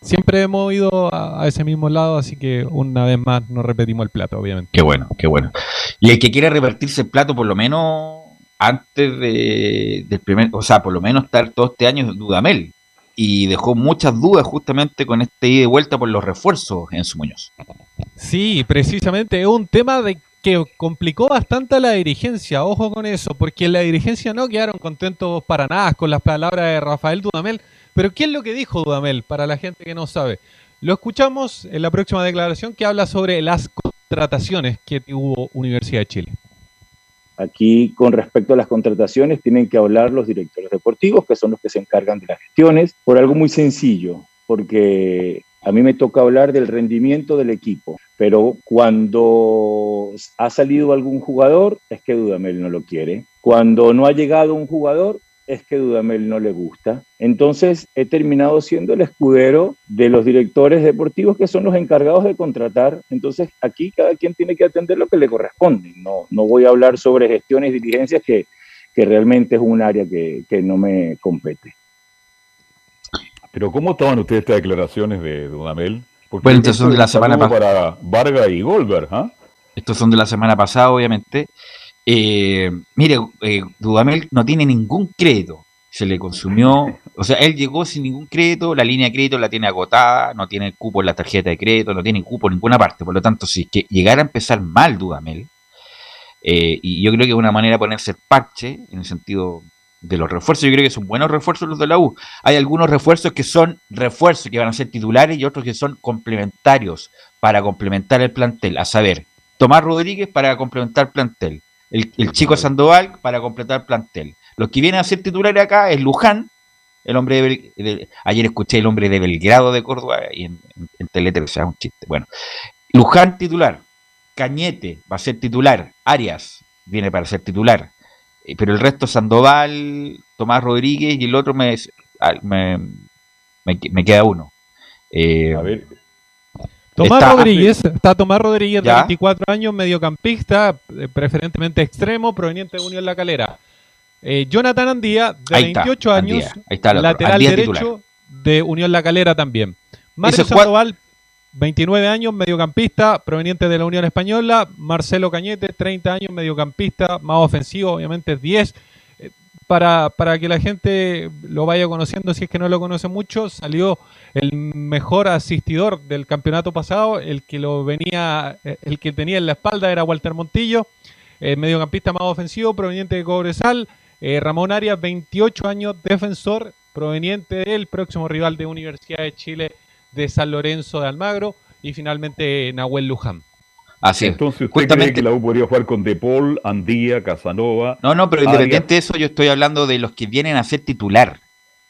siempre hemos ido a, ese mismo lado, así que una vez más no repetimos el plato, obviamente. Qué bueno, qué bueno. Y el que quiere revertirse el plato, por lo menos antes de, del primer, o sea, por lo menos estar todo este año es Dudamel. Y dejó muchas dudas justamente con este ida y vuelta por los refuerzos en su Muñoz. Sí, precisamente es un tema de que complicó bastante a la dirigencia, ojo con eso, porque la dirigencia no quedaron contentos para nada con las palabras de Rafael Dudamel, pero ¿qué es lo que dijo Dudamel para la gente que no sabe? Lo escuchamos en la próxima declaración que habla sobre las contrataciones que tuvo Universidad de Chile. Aquí, con respecto a las contrataciones, tienen que hablar los directores deportivos, que son los que se encargan de las gestiones, por algo muy sencillo, porque a mí me toca hablar del rendimiento del equipo, pero cuando ha salido algún jugador, es que Dudamel no lo quiere. Cuando no ha llegado un jugador, es que Dudamel no le gusta. Entonces he terminado siendo el escudero de los directores deportivos que son los encargados de contratar. Entonces aquí cada quien tiene que atender lo que le corresponde. No, no voy a hablar sobre gestiones y diligencias que, que realmente es un área que, que no me compete. Pero ¿cómo toman ustedes estas declaraciones de Dudamel? Porque bueno, estos son de la semana pasada. Para Vargas y Goldberg, ¿ah? Estos son de la semana pasada, obviamente. Eh, mire, eh, Dudamel no tiene ningún crédito. Se le consumió, o sea, él llegó sin ningún crédito, la línea de crédito la tiene agotada, no tiene cupo en la tarjeta de crédito, no tiene cupo en ninguna parte. Por lo tanto, si es que llegara a empezar mal Dudamel, eh, y yo creo que es una manera de ponerse el parche, en el sentido de los refuerzos, yo creo que son buenos refuerzos los de la U. Hay algunos refuerzos que son refuerzos que van a ser titulares y otros que son complementarios para complementar el plantel. A saber, Tomás Rodríguez para complementar plantel, el, chico Sandoval para completar plantel. Los que vienen a ser titulares acá es Luján, el hombre de, ayer escuché el hombre de Belgrado de Córdoba y en, en, en o sea, un chiste. Bueno, Luján titular, Cañete va a ser titular, Arias viene para ser titular, eh, pero el resto Sandoval, Tomás Rodríguez y el otro me, me, me, queda uno. Eh, a ver, Tomás Rodríguez, está Tomás Rodríguez, de 24 años, mediocampista, eh, preferentemente extremo, proveniente de Unión La Calera. Eh, Jonathan Andía, de 28 años, lateral derecho de Unión La Calera también. Mario Sandoval, 29 años, mediocampista, proveniente de la Unión Española. Marcelo Cañete, 30 años, mediocampista, más ofensivo, obviamente 10 para, para que la gente lo vaya conociendo, si es que no lo conoce mucho, salió el mejor asistidor del campeonato pasado, el que lo venía, el que tenía en la espalda era Walter Montillo, eh, mediocampista más ofensivo, proveniente de Cobresal, eh, Ramón Arias, 28 años, defensor, proveniente del próximo rival de Universidad de Chile de San Lorenzo de Almagro, y finalmente Nahuel Luján. Así Entonces, ¿usted cree que la U podría jugar con De Paul, Andía, Casanova? No, no, pero independiente de eso, yo estoy hablando de los que vienen a ser titular.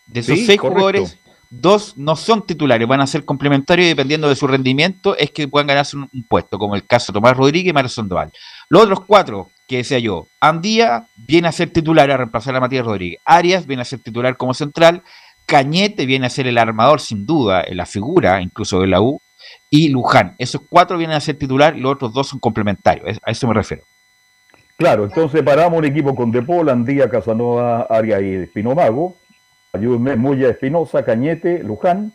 De esos seis jugadores, dos no son titulares, van a ser complementarios y dependiendo de su rendimiento es que puedan ganarse un, puesto, como el caso de Tomás Rodríguez y Sandoval. Los otros cuatro, que decía yo, Andía viene a ser titular a reemplazar a Matías Rodríguez, Arias viene a ser titular como central, Cañete viene a ser el armador sin duda, la figura incluso de la U, y Luján. Esos cuatro vienen a ser titular y los otros dos son complementarios. A eso me refiero. Claro, entonces paramos un equipo con Depol, Andía, Casanova, Aria y Espinomago. Ayúdenme, Muya, Espinosa, Cañete, Luján.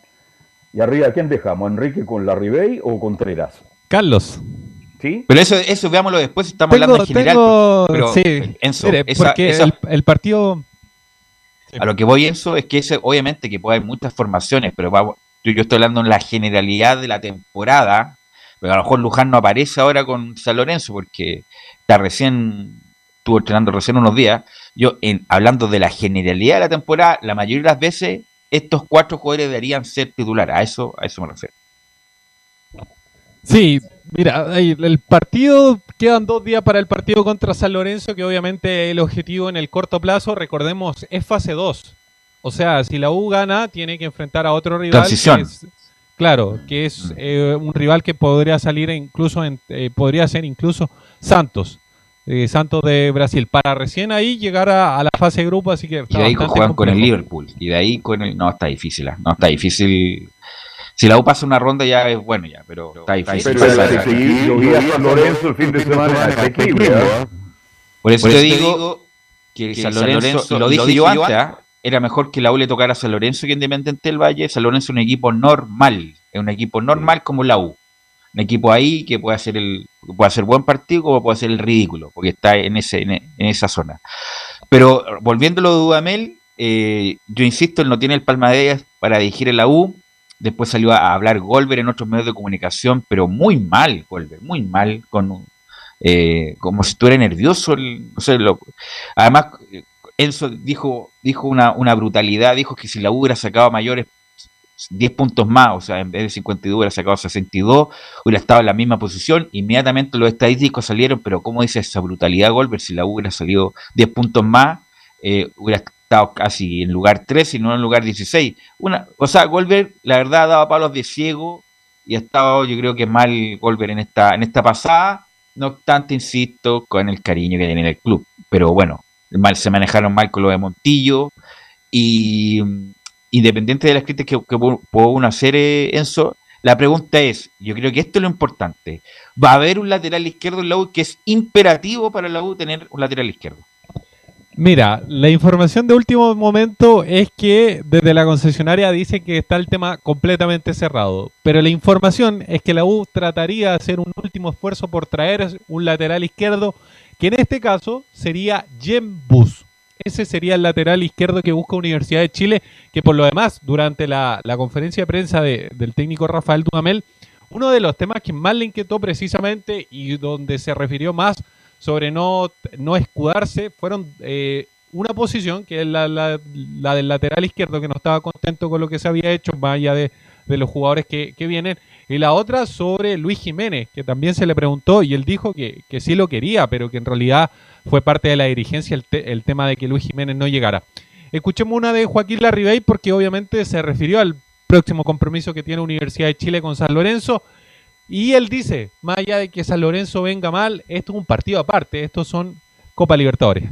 Y arriba, ¿quién dejamos? ¿Enrique con la Ribey o Contreras? Carlos. ¿Sí? Pero eso, eso veámoslo después, estamos hablando en general. pero, sí, Enzo, porque el, partido... A lo que voy, Enzo, es que ese, obviamente que puede haber muchas formaciones, pero vamos, yo, estoy hablando en la generalidad de la temporada, pero a lo mejor Luján no aparece ahora con San Lorenzo porque está recién, estuvo entrenando recién unos días. Yo, hablando de la generalidad de la temporada, la mayoría de las veces estos cuatro jugadores deberían ser titulares. A eso, a eso me refiero. Sí, Mira, el partido, quedan dos días para el partido contra San Lorenzo, que obviamente el objetivo en el corto plazo, recordemos, es fase 2. O sea, si la U gana, tiene que enfrentar a otro rival. Transición. claro, que es eh, un rival que podría salir incluso, en, eh, podría ser incluso Santos. Eh, Santos de Brasil, para recién ahí llegar a, la fase de grupo, así que... Y de ahí juegan con el Liverpool, y de ahí con el... No, está difícil, no, está difícil si la U pasa una ronda ya es bueno ya, pero está difícil. Pero Lorenzo el fin de semana ¿ah? Por eso te digo que San Lorenzo, lo dije yo antes, ¿ah? Era mejor que la U le tocara a San Lorenzo que Independiente del Valle. San Lorenzo es un equipo normal, es un equipo normal como la U. Un equipo ahí que puede hacer el puede hacer buen partido o puede hacer el ridículo, porque está en ese en, esa zona. Pero volviéndolo de Dudamel, eh, yo insisto, él no tiene el palmadillas para dirigir en la U. Después salió a hablar Golver en otros medios de comunicación, pero muy mal, Golver, muy mal, con eh, como si estuviera nervioso. No sé, lo, además, Enzo dijo, dijo una, una, brutalidad, dijo que si la U hubiera sacado mayores 10 puntos más, o sea, en vez de 52 hubiera sacado 62, hubiera estado en la misma posición. Inmediatamente los estadísticos salieron, pero ¿cómo dice esa brutalidad, Golver? Si la U hubiera salido 10 puntos más, eh, hubiera estado casi en lugar 13 y no en lugar 16. Una, o sea, Golver, la verdad, daba palos de ciego y ha estado, yo creo que mal Golver en esta, en esta pasada. No obstante, insisto, con el cariño que tiene el club. Pero bueno, se manejaron mal con lo de Montillo. Y independiente de las críticas que, que uno hacer, eh, Enzo, la pregunta es, yo creo que esto es lo importante. ¿Va a haber un lateral izquierdo en la U que es imperativo para la U tener un lateral izquierdo? Mira, la información de último momento es que desde la concesionaria dice que está el tema completamente cerrado. Pero la información es que la U trataría de hacer un último esfuerzo por traer un lateral izquierdo, que en este caso sería Jem Bus. Ese sería el lateral izquierdo que busca Universidad de Chile, que por lo demás, durante la, conferencia de prensa del técnico Rafael Dudamel, uno de los temas que más le inquietó precisamente y donde se refirió más sobre no, no escudarse, fueron eh, una posición, que es la, del lateral izquierdo, que no estaba contento con lo que se había hecho, más allá de, los jugadores que, vienen, y la otra sobre Luis Jiménez, que también se le preguntó y él dijo que, que sí lo quería, pero que en realidad fue parte de la dirigencia el, tema de que Luis Jiménez no llegara. Escuchemos una de Joaquín Larribey porque obviamente se refirió al próximo compromiso que tiene Universidad de Chile con San Lorenzo y él dice, más allá de que San Lorenzo venga mal, esto es un partido aparte, estos son Copa Libertadores.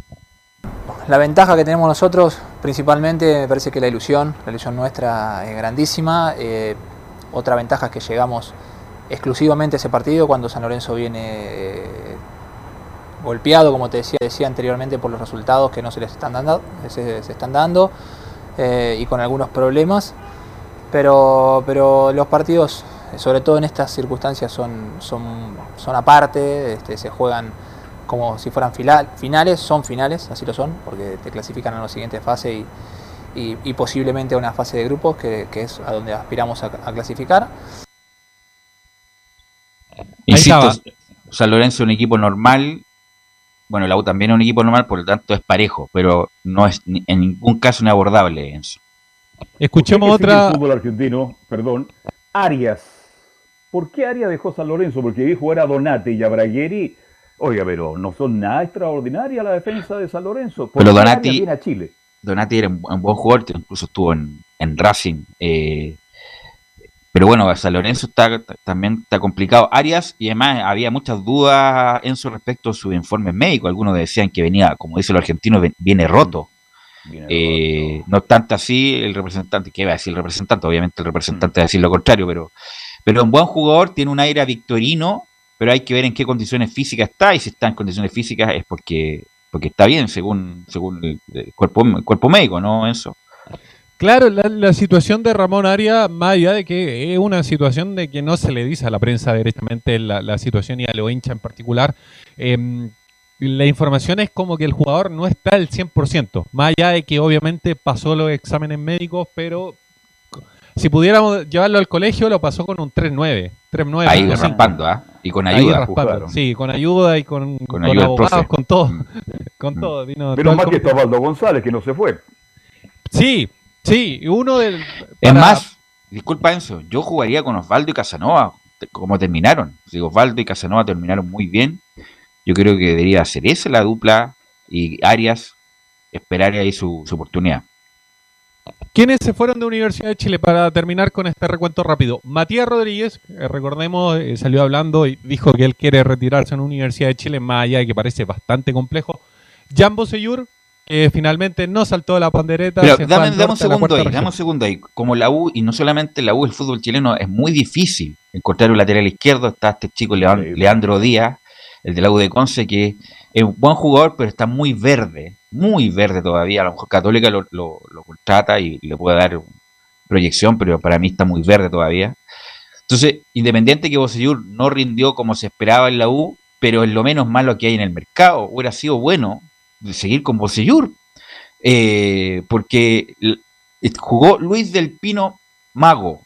La ventaja que tenemos nosotros, principalmente, me parece que la ilusión, la ilusión nuestra es grandísima. Eh, otra ventaja es que llegamos exclusivamente a ese partido cuando San Lorenzo viene eh, golpeado, como te decía, decía anteriormente, por los resultados que no se les están dando, se, están dando eh, y con algunos problemas. Pero, pero los partidos sobre todo en estas circunstancias son, son, son aparte, este, se juegan como si fueran finales, son finales, así lo son, porque te clasifican a la siguiente fase y, y, posiblemente a una fase de grupos que, es a donde aspiramos a, clasificar. Insisto, San Lorenzo es un equipo normal, bueno, la U también es un equipo normal, por lo tanto es parejo, pero no es en ningún caso inabordable, Enzo. Escuchemos otra... El fútbol argentino, perdón, Arias ¿Por qué Arias dejó San Lorenzo? Porque dijo era Donati y Abragueri. Oiga, pero no son nada extraordinaria la defensa de San Lorenzo. pero Donati, viene a Chile? Donati era un, buen jugador, incluso estuvo en, Racing. Eh, pero bueno, San Lorenzo está, también está complicado. Arias, y además había muchas dudas en su respecto a su informe médico. Algunos decían que venía, como dice el argentino, viene roto. Eh, no tanto así el representante, ¿qué va a decir el representante? Obviamente el representante va a decir lo contrario, pero pero un buen jugador tiene un aire victorino, pero hay que ver en qué condiciones físicas está, y si está en condiciones físicas es porque, porque está bien, según, según el, cuerpo, cuerpo médico, ¿no? Claro, la, situación de Ramón Aria, más allá de que es una situación de que no se le dice a la prensa directamente la, situación y a lo hincha en particular, em, la información es como que el jugador no está al 100%, más allá de que obviamente pasó los exámenes médicos, pero si pudiéramos llevarlo al colegio, lo pasó con un 3-9. 3-9 Ahí raspando, ¿ah? Y con ayuda. sí, con ayuda y con, con, abogados, con todo. Mm. con mm. todo. Vino Pero más que está Osvaldo González, que no se fue. Sí, sí. Uno del. Es más, disculpa Enzo, yo jugaría con Osvaldo y Casanova. como terminaron. Si Osvaldo y Casanova terminaron muy bien, yo creo que debería ser esa la dupla y Arias esperar ahí su, oportunidad. ¿Quiénes se fueron de Universidad de Chile para terminar con este recuento rápido? Matías Rodríguez, eh, recordemos, eh, salió hablando y dijo que él quiere retirarse en Universidad de Chile, más allá de que parece bastante complejo. Jambo Seyur, que finalmente no saltó de la pandereta. Pero dame, un segundo ahí, dame un segundo ahí. Como la U, y no solamente la U, el fútbol chileno es muy difícil encontrar un lateral izquierdo. Está este chico Leandro Díaz, el de la U de Conce, que es un buen jugador, pero está muy verde, muy verde todavía. A lo mejor Católica lo, lo, contrata y le puede dar proyección, pero para mí está muy verde todavía. Entonces, independiente que Bosellur no rindió como se esperaba en la U, pero es lo menos malo que hay en el mercado. Hubiera sido bueno seguir con Bocellur, eh, porque jugó Luis del Pino Mago,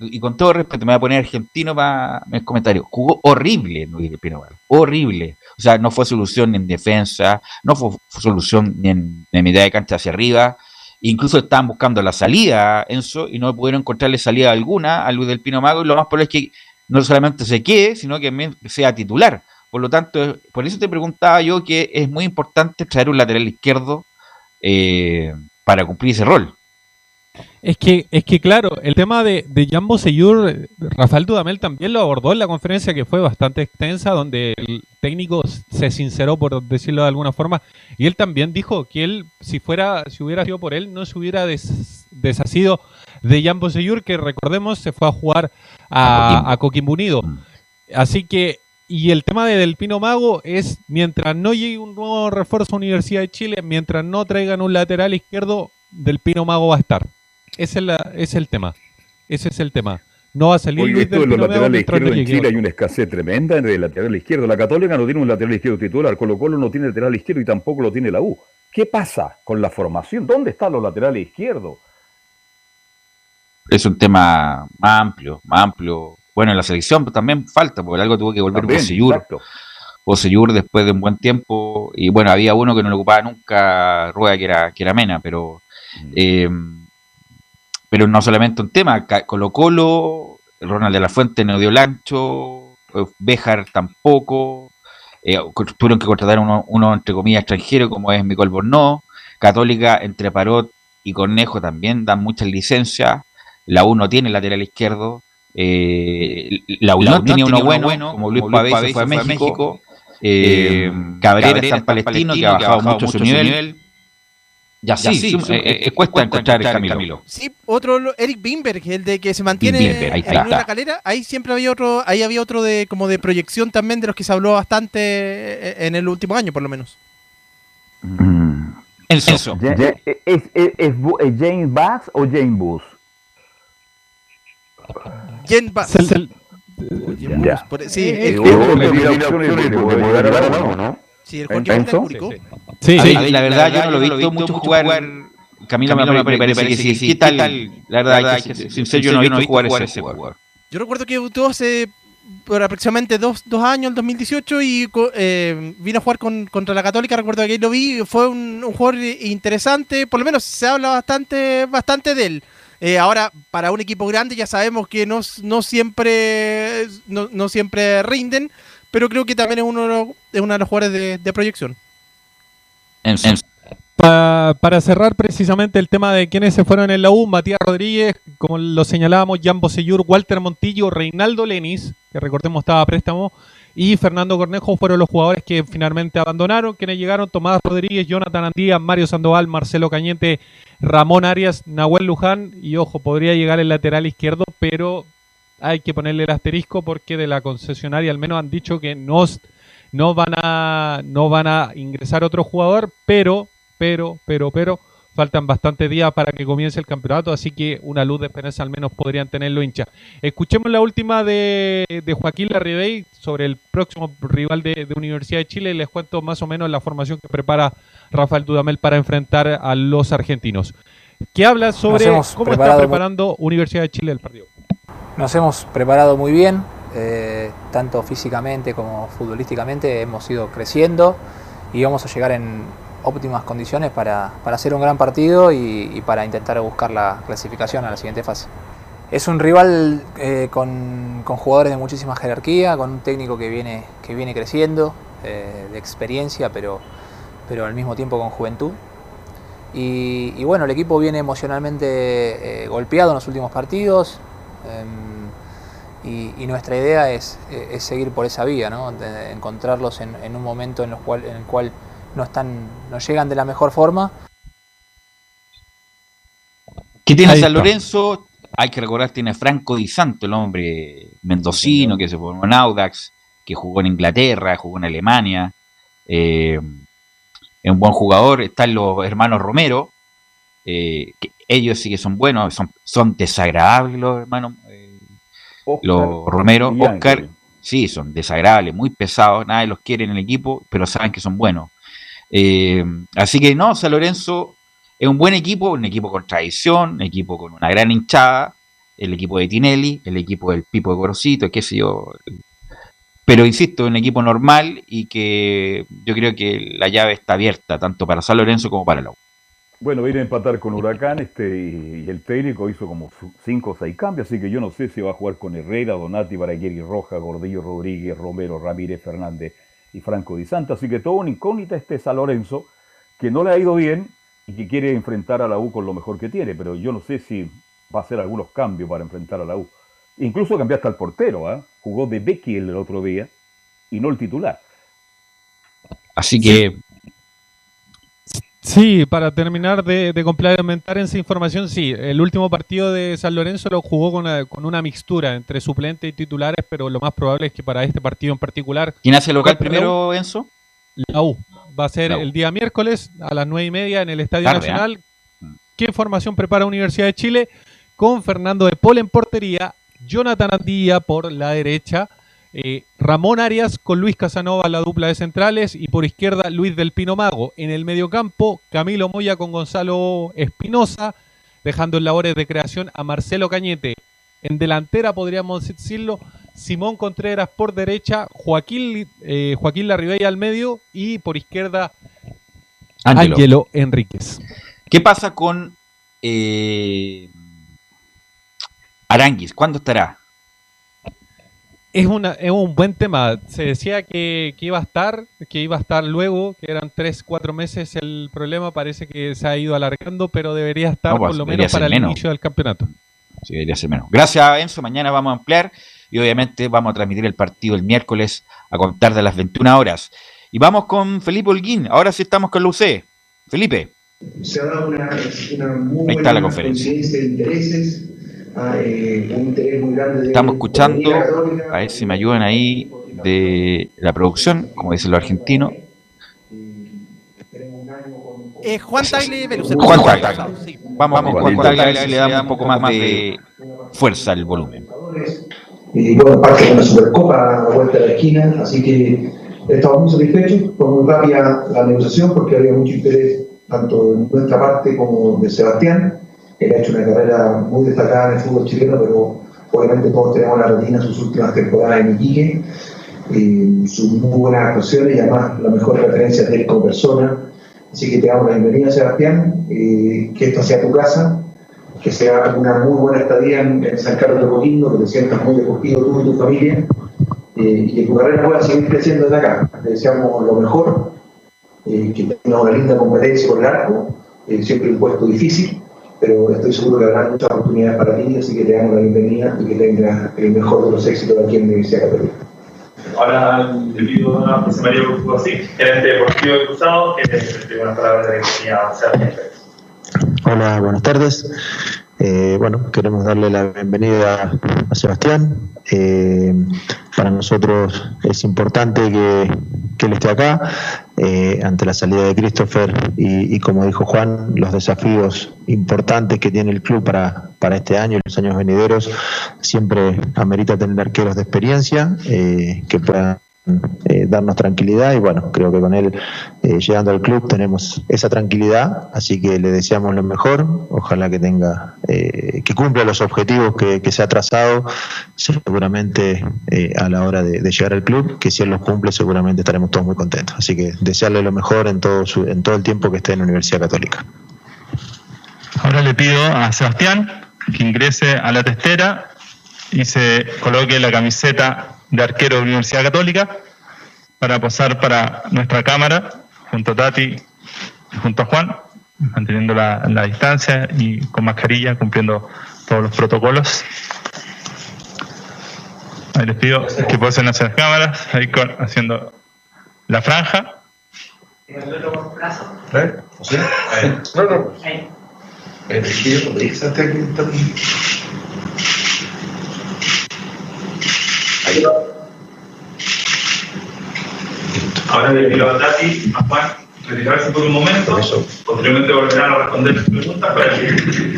y con todo respeto me voy a poner argentino para el comentario, jugó horrible Luis del Pino Mago, horrible, o sea, no fue solución en defensa, no fue solución ni en, en mitad de cancha hacia arriba, incluso estaban buscando la salida, Enzo, y no pudieron encontrarle salida alguna a Luis del Pino Mago, y lo más probable es que no solamente se quede, sino que sea titular. Por lo tanto, por eso te preguntaba yo que es muy importante traer un lateral izquierdo eh, para cumplir ese rol. Es que, es que claro, el tema de, de Jambo Seyur, Rafael Dudamel también lo abordó en la conferencia que fue bastante extensa, donde el técnico se sinceró, por decirlo de alguna forma, y él también dijo que él, si fuera, si hubiera sido por él, no se hubiera deshacido de Jambo Seyur, que recordemos se fue a jugar a, a Coquimbo Unido. Así que y el tema de Del Pino Mago es, mientras no llegue un nuevo refuerzo a Universidad de Chile, mientras no traigan un lateral izquierdo, Del Pino Mago va a estar. Ese es, la, es el tema. Ese es el tema. No va a salir Luis Del Pino Mago en Chile hay una escasez tremenda en el lateral izquierdo. La Católica no tiene un lateral izquierdo titular, Colo Colo no tiene lateral izquierdo y tampoco lo tiene la U. ¿Qué pasa con la formación? ¿Dónde están los laterales izquierdos? Es un tema más amplio, más amplio bueno, en la selección también falta, porque algo tuvo que volver Bosellur. Bosellur después de un buen tiempo, y bueno, había uno que no lo ocupaba nunca, Rueda, que era, que era Mena, pero, mm. em, pero no solamente un tema, Colo Colo, Ronald de la Fuente no dio lancho, eh, Béjar tampoco, eh, tuvieron que contratar uno, uno, entre comillas extranjero como es Miguel Bornó, Católica entre Parot y Cornejo también dan muchas licencias, la U no tiene lateral izquierdo, eh, la Unión, tenía uno bueno, como Luis Pavés fue a México. Eh, Cabrera está en Palestino, que ha bajado mucho su nivel. Ya sí, cuesta encontrar el Camilo. Sí, otro, Eric Bimberg, el de que se mantiene en la calera. Ahí siempre había otro, ahí había otro de como de proyección también de los que se habló bastante en el último año, por lo menos. Mm. ¿Es, es, James Bass o James Bus? ¿Quién va? Ya. Sí, el Sí, el Joaquín público. Sí, la verdad yo no lo he visto mucho jugar. Camilo me parece que sí. ¿Qué tal? La verdad, sin ser yo no he visto jugar ese jugador. Yo recuerdo que debutó hace por aproximadamente dos, dos años, en 2018, y eh, vino a jugar con, contra la Católica. Recuerdo que ahí lo vi, fue un, un jugador interesante. Por lo menos se habla bastante, bastante de él. Eh, ahora, para un equipo grande ya sabemos que no, no siempre, no, siempre rinden, pero creo que también es uno de los, es uno de los jugadores de, proyección. Para cerrar precisamente el tema de quienes se fueron en la U, Matías Rodríguez, como lo señalábamos, Jan Bosellur, Walter Montillo, Reinaldo Lenis, que recordemos estaba a préstamo, y Fernando Cornejo fueron los jugadores que finalmente abandonaron, quienes llegaron, Tomás Rodríguez, Jonathan Andía, Mario Sandoval, Marcelo Cañete, Ramón Arias, Nahuel Luján, y ojo, podría llegar el lateral izquierdo, pero hay que ponerle el asterisco porque de la concesionaria al menos han dicho que no, no, van, a, no van a ingresar otro jugador, pero, pero, pero, pero Faltan bastantes días para que comience el campeonato, así que una luz de esperanza al menos podrían tenerlo hincha. Escuchemos la última de, Joaquín Larribey sobre el próximo rival de, Universidad de Chile. Les cuento más o menos la formación que prepara Rafael Dudamel para enfrentar a los argentinos. Que habla sobre cómo está preparando Universidad de Chile el partido. Nos hemos preparado muy bien, eh, tanto físicamente como futbolísticamente hemos ido creciendo y vamos a llegar en, óptimas condiciones para, hacer un gran partido y, para intentar buscar la clasificación a la siguiente fase. Es un rival eh, con, jugadores de muchísima jerarquía, con un técnico que viene, que viene creciendo, eh, de experiencia, pero, pero al mismo tiempo con juventud. Y, bueno, el equipo viene emocionalmente eh, golpeado en los últimos partidos y, nuestra idea es, seguir por esa vía, ¿no? encontrarlos en, un momento en, cual, en el cual no, están, no llegan de la mejor forma. ¿Qué tiene San Lorenzo? hay que recordar, tiene Franco Di Santo, el hombre mendocino que se formó en Audax, que jugó en Inglaterra, jugó en Alemania. Eh, es un buen jugador. Están los hermanos Romero, eh, que ellos sí que son buenos, son, son desagradables los hermanos. Eh, los Romero, Oscar, sí, son desagradables, muy pesados, nadie los quiere en el equipo, pero saben que son buenos. así que no, San Lorenzo es un buen equipo, un equipo con tradición, un equipo con una gran hinchada, el equipo de Tinelli, el equipo del Pipo de Gorosito, qué sé yo. Pero insisto, un equipo normal y que yo creo que la llave está abierta, tanto para San Lorenzo como para la U. Bueno, viene a empatar con Huracán este, y, el técnico hizo como cinco o seis cambios, así que yo no sé si va a jugar con Herrera, Donati, Baragueri, Roja, Gordillo, Rodríguez, Romero, Ramírez, Fernández y Franco Di Santa. Así que todo una incógnita este San Lorenzo, que no le ha ido bien, y que quiere enfrentar a la U con lo mejor que tiene, pero yo no sé si va a hacer algunos cambios para enfrentar a la U. Incluso cambiaste al portero, ¿ah? jugó de Becky el otro día y no el titular. Así que... Sí, para terminar de, complementar esa información, sí, el último partido de San Lorenzo lo jugó con una, con una mixtura entre suplentes y titulares, pero lo más probable es que para este partido en particular... ¿Quién hace local primero, Enzo? La U. Va a ser el día miércoles a las nueve y media en el Estadio ¿eh? Nacional. ¿Qué formación prepara Universidad de Chile? Con Fernando de Pol en portería, Jonathan Andía por la derecha, eh, Ramón Arias con Luis Casanova la dupla de centrales y por izquierda Luis del Pino Mago. En el mediocampo, Camilo Moya con Gonzalo Espinosa, dejando en labores de creación a Marcelo Cañete. En delantera podríamos decirlo Simón Contreras por derecha, Joaquín, eh, Joaquín Larribey al medio y por izquierda Ángelo Enríquez. ¿Qué pasa con eh, Aranguis? ¿Cuándo estará? Es, una, es un buen tema. Se decía que, iba a estar, que iba a estar luego, que eran tres, cuatro meses el problema. Parece que se ha ido alargando, pero debería estar pues, por lo menos para el inicio del campeonato. Sí, debería ser menos. Gracias, Enzo. Mañana vamos a ampliar y obviamente vamos a transmitir el partido el miércoles a contar de las 21 horas. Y vamos con Felipe Holguín, ahora sí estamos con Lucé. Felipe. Se ha dado una, muy Ahí está la conferencia. de intereses, ah, eh, un interés muy grande Estamos escuchando, a ver si me ayudan ahí, de la producción, como dicen los argentinos. Eh, Juan Tagle Juan Tagle. Vamos, vamos con Juan Tagle a ver si le damos un poco más de fuerza al volumen y bueno, parte de una Supercopa a la vuelta de la esquina, así que estamos muy satisfechos, fue muy rápida la negociación porque había mucho interés tanto de nuestra parte como de Sebastián. Él ha hecho una carrera muy destacada en el fútbol chileno, pero obviamente todos tenemos la retina sus últimas temporadas en Iquique, eh, sus muy buenas actuaciones y además la mejor referencia de él como persona. Así que te damos la bienvenida, Sebastián, eh, que esta sea tu casa que sea una muy buena estadía en, San Carlos de Coquimbo, que te sientas muy acogido tú y tu familia, eh, y que tu carrera pueda seguir creciendo desde acá. Te deseamos lo mejor, eh, que tengas una linda competencia por el arco, siempre un puesto difícil, pero estoy seguro que habrá muchas oportunidades para ti, así que te damos la bienvenida y que tengas el mejor de los éxitos aquí en la Universidad Católica. Ahora le pido a José María Urcuasi, gerente deportivo de Cruzado, que te buenas palabras de bienvenida Hola, buenas tardes. Eh, bueno, queremos darle la bienvenida a Sebastián. Eh, para nosotros es importante que, él esté acá eh, ante la salida de Christopher y, como dijo Juan, los desafíos importantes que tiene el club para, para este año y los años venideros. Siempre amerita tener arqueros de experiencia que puedan eh, darnos tranquilidad y bueno, creo que con él eh, llegando al club tenemos esa tranquilidad, así que le deseamos lo mejor, ojalá que tenga, eh, que cumpla los objetivos que, se ha trazado seguramente a la hora de, llegar al club, que si él los cumple seguramente estaremos todos muy contentos, así que desearle lo mejor en todo, su, en todo el tiempo que esté en la Universidad Católica. Ahora le pido a Sebastián que ingrese a la testera y se coloque la camiseta de arquero de la Universidad Católica para posar para nuestra cámara junto a Tati y junto a Juan, manteniendo la, la distancia y con mascarilla, cumpliendo todos los protocolos. Ahí les pido que posen las cámaras, ahí con, haciendo la franja. ¿Eh? ¿Sí? No, no. Ahora le pido a Tati, a Juan, retirarse por un momento. Posteriormente volverán a responder las preguntas para que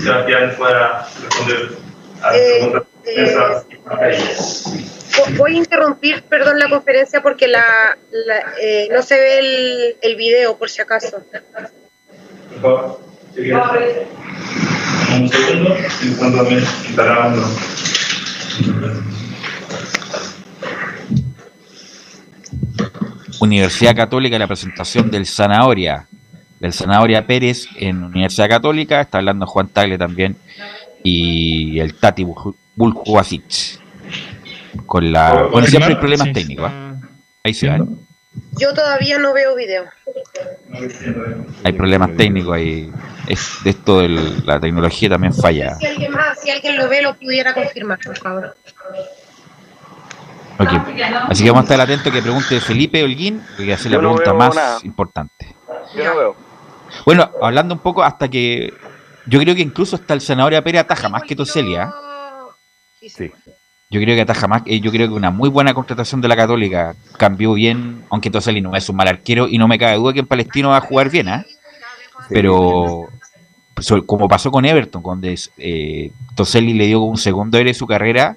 Sebastián pueda responder a las Eh, preguntas. eh, Voy a interrumpir, perdón, la conferencia porque la, la- eh, no se ve el, el video, por si acaso. Por favor, si. Un segundo, en cuanto me está Universidad Católica, la presentación del Zanahoria, del Zanahoria Pérez en Universidad Católica, está hablando Juan Tagle también, y el Tati Buljuasic. Con la. Bueno, siempre hay problemas técnicos. ¿ah? Ahí se van. Yo todavía no veo video. Hay problemas técnicos ahí. Es, de esto de la tecnología también falla. Si alguien más, si alguien lo ve, lo pudiera confirmar, por favor. Así que vamos a estar atentos que pregunte Felipe Holguín, que hacer la no pregunta más nada. importante. Yo no veo. Bueno, hablando un poco hasta que. Yo creo que incluso hasta el Zanahoria Pérez ataja más que Toselia. Sí. Yo creo que ataja más. eh, Yo creo que una muy buena contratación de la Católica cambió bien, aunque Toselli no es un mal arquero y no me cabe duda que en Palestino va a jugar bien, ¿ah? Pero como pasó con Everton, donde eh, Toselli le dio un segundo aire de su carrera,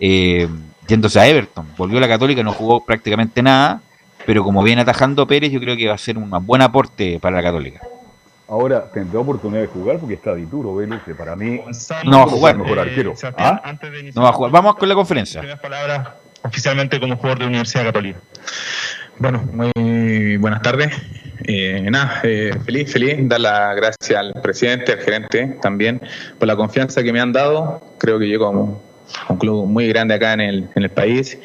eh, yéndose a Everton. Volvió a la Católica, no jugó prácticamente nada, pero como viene atajando Pérez, yo creo que va a ser un buen aporte para la Católica. Ahora tendrá oportunidad de jugar porque está Dituro, Velus, que para mí No va a jugar. mejor arquero. Sebastián, ¿Ah? antes de iniciar No va a jugar. Vamos con la conferencia. primeras palabras oficialmente como jugador de Universidad Católica. Bueno, muy buenas tardes. Eh, nada, eh, feliz, feliz, dar las gracias al presidente, al gerente también por la confianza que me han dado. Creo que llego a un, club muy grande acá en el, en el país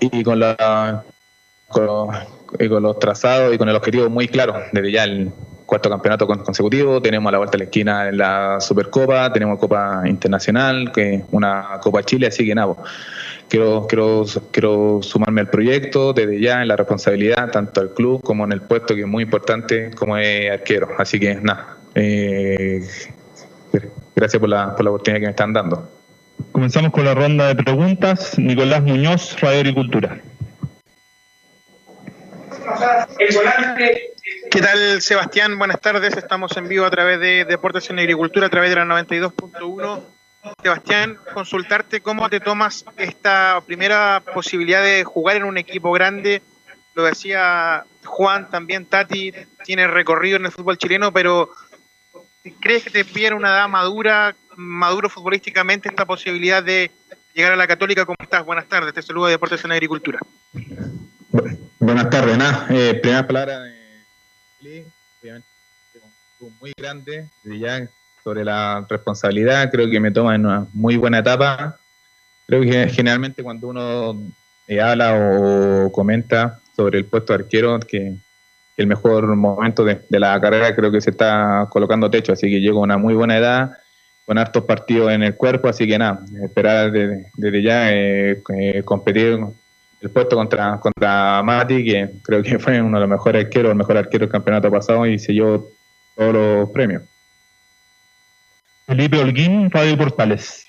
y con, la, con, los, trazados y con el objetivo muy claro. Desde ya el cuarto campeonato con- consecutivo, tenemos a la vuelta de la esquina en la Supercopa, tenemos Copa Internacional, que una Copa Chile, así que nada. Quiero, quiero, quiero sumarme al proyecto desde ya en la responsabilidad, tanto al club como en el puesto que es muy importante como es arquero. Así que nada, eh, gracias por la, por la oportunidad que me están dando. Comenzamos con la ronda de preguntas. Nicolás Muñoz, Radio Agricultura. ¿Qué tal, Sebastián? Buenas tardes. Estamos en vivo a través de Deportes en Agricultura, a través de la 92.1. Sebastián, consultarte cómo te tomas esta primera posibilidad de jugar en un equipo grande. Lo decía Juan, también Tati, tiene recorrido en el fútbol chileno, pero ¿crees que te pide una edad madura, maduro futbolísticamente esta posibilidad de llegar a la Católica? ¿Cómo estás? Buenas tardes. Te saludo de Deportes en Agricultura. Buenas tardes, nada. Eh, primera palabra de Felipe, obviamente muy grande, ya sobre la responsabilidad, creo que me toma en una muy buena etapa. Creo que generalmente cuando uno eh, habla o comenta sobre el puesto de arquero, que el mejor momento de, de la carrera creo que se está colocando techo, así que llego a una muy buena edad, con hartos partidos en el cuerpo, así que nada, esperar desde, desde ya eh, eh, competir el puesto contra, contra Mati, que creo que fue uno de los mejores arqueros, el mejor arquero del campeonato pasado y se llevó todos los premios. Felipe Holguín, Radio Portales.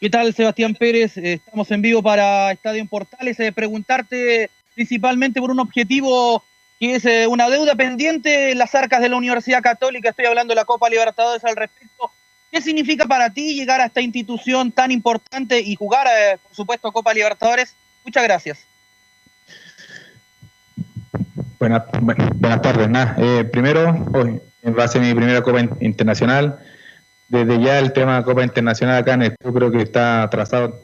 ¿Qué tal, Sebastián Pérez? Eh, Estamos en vivo para Estadio en Portales. Eh, preguntarte principalmente por un objetivo que es eh, una deuda pendiente en las arcas de la Universidad Católica. Estoy hablando de la Copa Libertadores al respecto. ¿Qué significa para ti llegar a esta institución tan importante y jugar, eh, por supuesto, Copa Libertadores? Muchas gracias. Buenas, bu- buenas tardes, nada. Eh, primero, hoy va a ser mi primera Copa in- Internacional. Desde ya el tema Copa Internacional acá en el club creo que está atrasado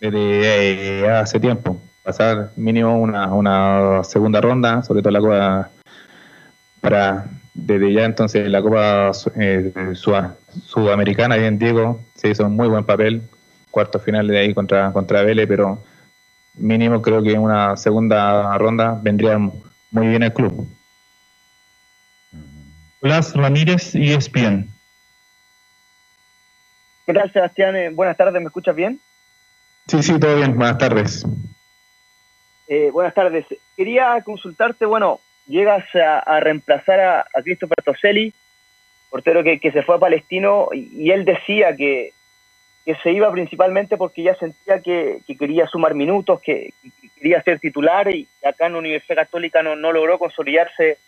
desde eh, hace tiempo. Pasar mínimo una, segunda ronda, sobre todo la Copa para desde ya entonces la Copa eh, Sua- Sudamericana, bien Diego, se hizo un muy buen papel, cuarto final de ahí contra, contra Vélez, pero mínimo creo que en una segunda ronda vendría muy bien el club. Blas Ramírez, ESPN. ¿Qué tal, Sebastián? Eh, buenas tardes, ¿me escuchas bien? Sí, sí, todo bien, buenas tardes. Eh, buenas tardes. Quería consultarte, bueno, llegas a, reemplazar a, Christopher Toselli, portero que, se fue a Palestino, y, él decía que, se iba principalmente porque ya sentía que, quería sumar minutos, que, quería ser titular, y acá en la Universidad Católica no, no logró consolidarse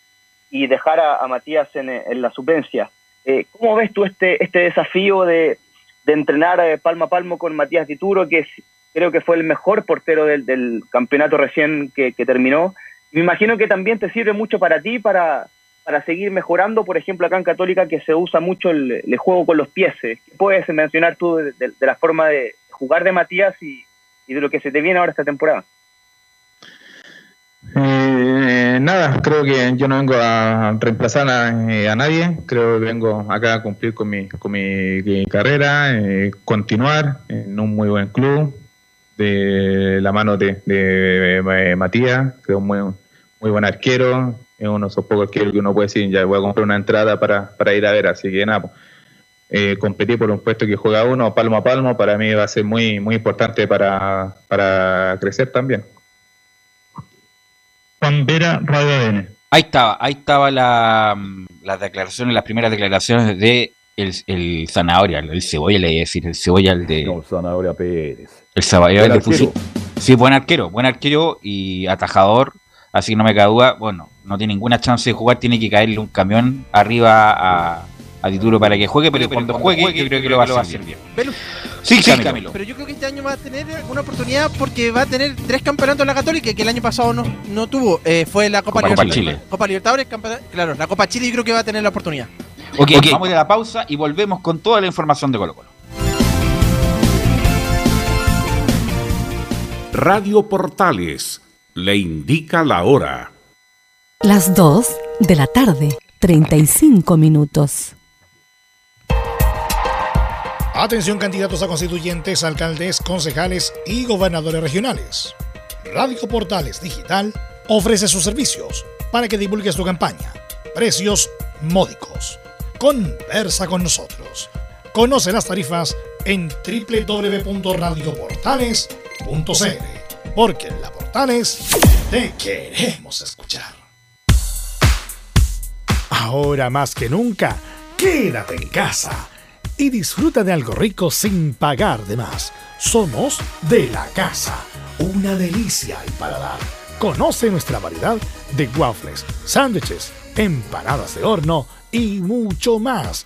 y dejar a, Matías en, la suplencia. Eh, ¿Cómo ves tú este, este desafío de, entrenar eh, palmo a palmo con Matías Dituro, que creo que fue el mejor portero del, campeonato recién que, terminó? Me imagino que también te sirve mucho para ti, para, para seguir mejorando, por ejemplo, acá en Católica, que se usa mucho el, juego con los pies. ¿Qué puedes mencionar tú de, la forma de jugar de Matías y, de lo que se te viene ahora esta temporada? Eh, nada, creo que yo no vengo a reemplazar a, eh, nadie, creo que vengo acá a cumplir con mi, con mi, carrera, eh, continuar en un muy buen club, de la mano de, de, Matías, creo muy, muy buen arquero, es uno de esos pocos arqueros que uno puede decir, ya voy a comprar una entrada para, para ir a ver, así que nada, pues, eh, competir por un puesto que juega uno palmo a palmo, para mí va a ser muy, muy importante para, para crecer también. Juan Vera, Radio Ahí estaba, ahí estaba la, las declaraciones, las primeras declaraciones de el, zanahoria, el cebolla le iba a decir, el cebolla el de. No, zanahoria Pérez. El zanahoria de fusil. Sí, buen arquero, buen arquero y atajador, así que no me cabe duda. Bueno, no tiene ninguna chance de jugar, tiene que caerle un camión arriba a, a Tituro para que juegue, pero, cuando, juegue, yo creo que lo va a hacer bien. Sí, Camilo. Pero yo creo que este año va a tener una oportunidad porque va a tener tres campeonatos en la Católica que el año pasado no, no tuvo. Eh, fue la Copa, Libertadores. Chile. Copa Libertadores, claro, la Copa Chile yo creo que va a tener la oportunidad. Ok, vamos a la pausa y volvemos con toda la información de Colo Colo. Radio Portales le indica la hora. Las 2 de la tarde, 35 minutos. Atención candidatos a constituyentes, alcaldes, concejales y gobernadores regionales. Radio Portales Digital ofrece sus servicios para que divulgues tu campaña. Precios módicos. Conversa con nosotros. Conoce las tarifas en www.radioportales.cl porque en la Portales te queremos escuchar. Ahora más que nunca, quédate en casa y disfruta de algo rico sin pagar de más. Somos de la casa, una delicia al paladar. Conoce nuestra variedad de waffles, sándwiches, empanadas de horno y mucho más.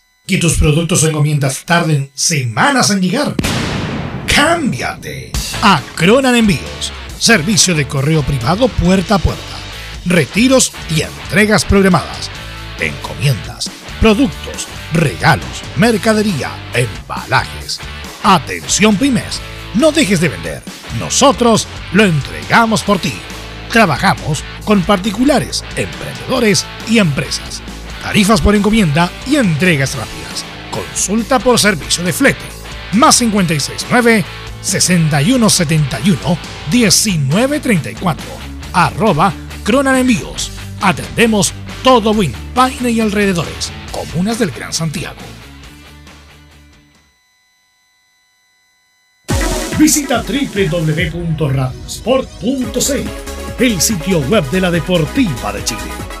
Que tus productos o encomiendas tarden semanas en llegar. Cámbiate a Cronan Envíos, servicio de correo privado puerta a puerta, retiros y entregas programadas, encomiendas, productos, regalos, mercadería, embalajes. Atención pymes, no dejes de vender, nosotros lo entregamos por ti. Trabajamos con particulares, emprendedores y empresas tarifas por encomienda y entregas rápidas. Consulta por servicio de flete. Más 569 6171 1934. Arroba Cronan Envíos. Atendemos todo Win, Paine y alrededores. Comunas del Gran Santiago. Visita www.radiosport.cl, el sitio web de la Deportiva de Chile.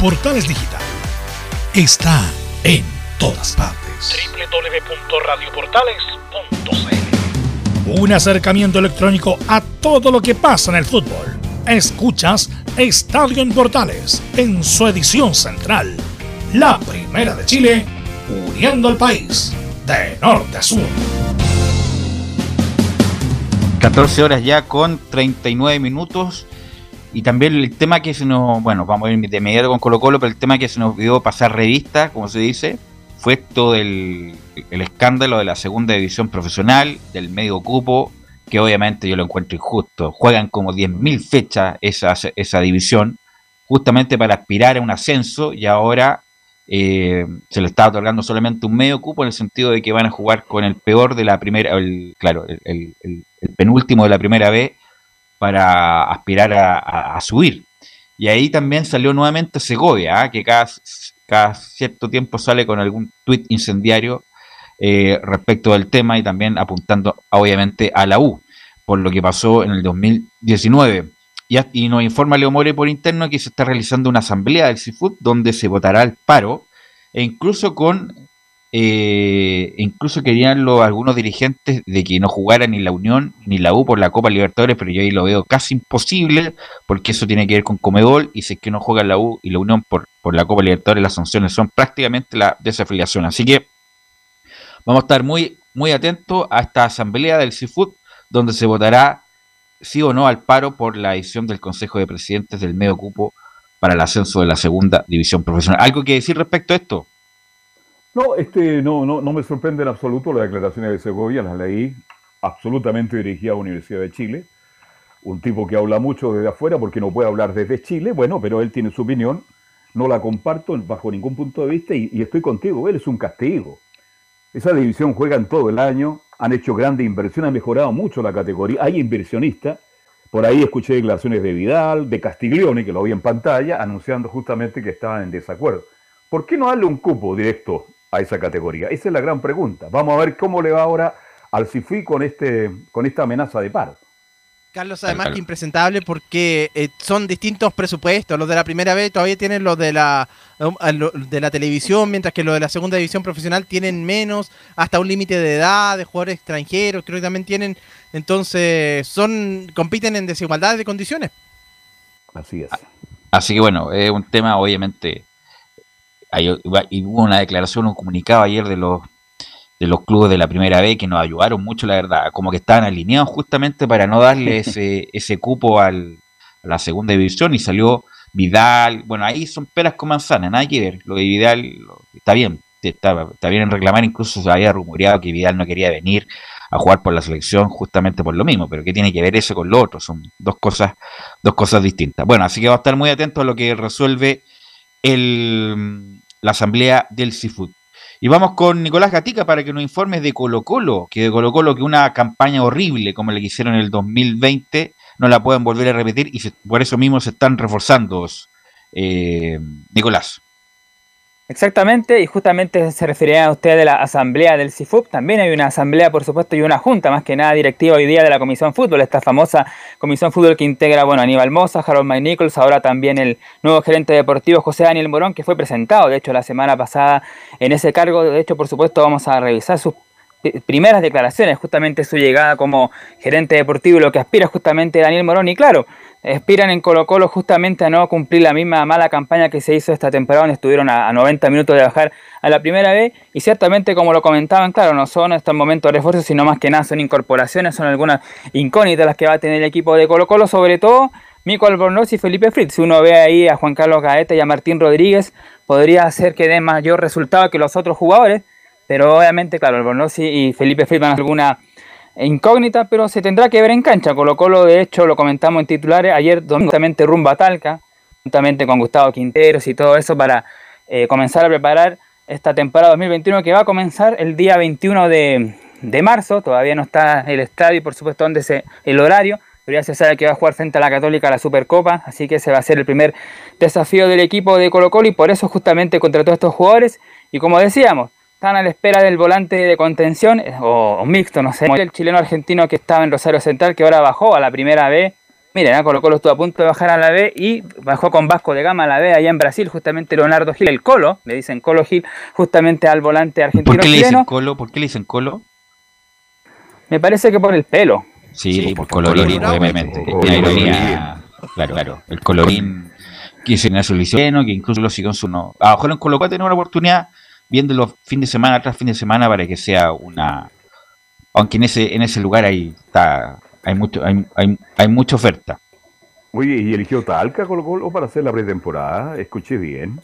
Portales Digital está en todas partes. www.radioportales.cl Un acercamiento electrónico a todo lo que pasa en el fútbol. Escuchas Estadio en Portales en su edición central. La primera de Chile, uniendo al país de norte a sur. 14 horas ya con 39 minutos. Y también el tema que se nos, bueno, vamos a ir de inmediato con Colo Colo, pero el tema que se nos olvidó pasar revista, como se dice, fue esto del el escándalo de la segunda división profesional, del medio cupo, que obviamente yo lo encuentro injusto. Juegan como 10.000 fechas esa, esa división, justamente para aspirar a un ascenso, y ahora eh, se le está otorgando solamente un medio cupo en el sentido de que van a jugar con el peor de la primera, el, claro, el, el penúltimo de la primera vez para aspirar a, subir. Y ahí también salió nuevamente Segovia, ¿ah? que cada, cierto tiempo sale con algún tuit incendiario eh, respecto del tema y también apuntando obviamente a la U, por lo que pasó en el 2019. Y, y nos informa Leo More por interno que se está realizando una asamblea del CIFUT donde se votará el paro e incluso con eh, incluso querían los, algunos dirigentes de que no jugara ni la Unión ni la U por la Copa Libertadores, pero yo ahí lo veo casi imposible, porque eso tiene que ver con Comebol, y si es que no juega la U y la Unión por, por la Copa Libertadores, las sanciones son prácticamente la desafiliación. Así que vamos a estar muy, muy atentos a esta asamblea del CIFUT, donde se votará sí o no al paro por la edición del Consejo de Presidentes del medio cupo para el ascenso de la segunda división profesional. ¿Algo que decir respecto a esto? No, este, no, no, no me sorprende en absoluto las declaraciones de Segovia, las leí absolutamente dirigida a la Universidad de Chile. Un tipo que habla mucho desde afuera porque no puede hablar desde Chile, bueno, pero él tiene su opinión, no la comparto bajo ningún punto de vista y, estoy contigo, él es un castigo. Esa división juega en todo el año, han hecho grandes inversiones, han mejorado mucho la categoría, hay inversionistas, por ahí escuché declaraciones de Vidal, de Castiglione, que lo vi en pantalla, anunciando justamente que estaban en desacuerdo. ¿Por qué no darle un cupo directo a esa categoría? Esa es la gran pregunta. Vamos a ver cómo le va ahora al CIFI con, este, con esta amenaza de paro. Carlos, además que impresentable porque eh, son distintos presupuestos. Los de la primera vez todavía tienen los de la, um, de la televisión, mientras que los de la segunda división profesional tienen menos, hasta un límite de edad, de jugadores extranjeros, creo que también tienen. Entonces, son compiten en desigualdad de condiciones. Así es. Así que bueno, es un tema obviamente y hubo una declaración, un comunicado ayer de los de los clubes de la primera vez que nos ayudaron mucho, la verdad, como que estaban alineados justamente para no darle ese, ese cupo al, a la segunda división y salió Vidal, bueno, ahí son peras con manzanas, nada que ver, lo de Vidal está bien, está, está, bien en reclamar, incluso se había rumoreado que Vidal no quería venir a jugar por la selección justamente por lo mismo, pero ¿qué tiene que ver eso con lo otro? Son dos cosas, dos cosas distintas. Bueno, así que va a estar muy atento a lo que resuelve el, la asamblea del Seafood. Y vamos con Nicolás Gatica para que nos informe de Colo Colo, que de Colo Colo que una campaña horrible como la que hicieron en el 2020 no la pueden volver a repetir y por eso mismo se están reforzando. Eh, Nicolás. Exactamente, y justamente se refería a usted de la asamblea del CIFUP. También hay una asamblea, por supuesto, y una junta, más que nada directiva hoy día de la Comisión Fútbol, esta famosa Comisión Fútbol que integra, bueno, Aníbal Moza, Harold Mike Nichols, ahora también el nuevo gerente deportivo José Daniel Morón, que fue presentado, de hecho, la semana pasada en ese cargo. De hecho, por supuesto, vamos a revisar sus primeras declaraciones, justamente su llegada como gerente deportivo y lo que aspira justamente Daniel Morón. Y claro, aspiran en Colo Colo justamente a no cumplir la misma mala campaña que se hizo esta temporada, donde estuvieron a, 90 minutos de bajar a la primera vez. Y ciertamente, como lo comentaban, claro, no son estos momentos de refuerzo, sino más que nada son incorporaciones, son algunas incógnitas las que va a tener el equipo de Colo Colo, sobre todo Mico Albornoz y Felipe Fritz. Si uno ve ahí a Juan Carlos Gaeta y a Martín Rodríguez, podría hacer que dé mayor resultado que los otros jugadores pero obviamente, claro, Albornoz y Felipe Fritz van a alguna incógnita, pero se tendrá que ver en cancha. Colo Colo, de hecho, lo comentamos en titulares ayer, justamente rumbo a Talca, juntamente con Gustavo Quinteros y todo eso, para eh, comenzar a preparar esta temporada 2021 que va a comenzar el día 21 de, marzo. Todavía no está el estadio, por supuesto, donde se, el horario, pero ya se sabe que va a jugar frente a la Católica la Supercopa, así que ese va a ser el primer desafío del equipo de Colo Colo y por eso justamente contra todos estos jugadores. Y como decíamos, están a la espera del volante de contención, eh, o, mixto, no sé, el chileno argentino que estaba en Rosario Central, que ahora bajó a la primera B. Miren, ¿eh? Colo Colo estuvo a punto de bajar a la B y bajó con Vasco de Gama a la B allá en Brasil, justamente Leonardo Gil, el Colo, le dicen Colo Gil, justamente al volante argentino. ¿Por qué le dicen Colo? ¿Por qué le dicen Colo? Me parece que por el pelo. Sí, por, colorín, obviamente. Claro, claro. El colorín que se una solución, que incluso lo siguió en su no. A lo mejor en Colo Colo tener una oportunidad viéndolo fin de semana tras fin de semana para que sea una aunque en ese en ese lugar hay está hay mucho hay, hay, hay mucha oferta. Oye y eligió Talca Colo Colo para hacer la pretemporada escuché bien.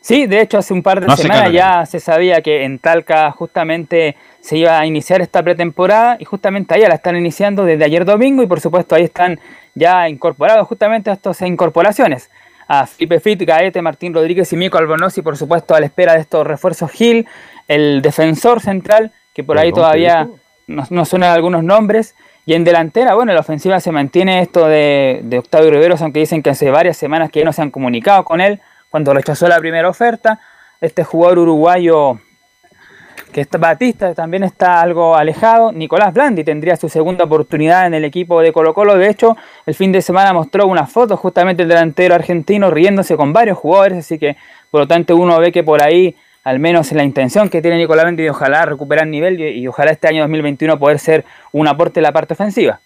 Sí, de hecho hace un par de semanas ya se sabía que en Talca justamente se iba a iniciar esta pretemporada y justamente ahí la están iniciando desde ayer domingo y por supuesto ahí están ya incorporados justamente estas incorporaciones a Felipe Fit, Gaete, Martín Rodríguez y Mico Albonosi, por supuesto, a la espera de estos refuerzos Gil, el defensor central, que por ahí todavía nos, suenan algunos nombres. Y en delantera, bueno, en la ofensiva se mantiene esto de, de Octavio Riveros, aunque dicen que hace varias semanas que ya no se han comunicado con él cuando rechazó la primera oferta. Este jugador uruguayo que está, Batista también está algo alejado. Nicolás Blandi tendría su segunda oportunidad en el equipo de Colo Colo. De hecho, el fin de semana mostró una foto justamente el delantero argentino riéndose con varios jugadores, así que por lo tanto uno ve que por ahí, al menos la intención que tiene Nicolás Blandi ojalá recuperar nivel y, y ojalá este año 2021 poder ser un aporte en la parte ofensiva.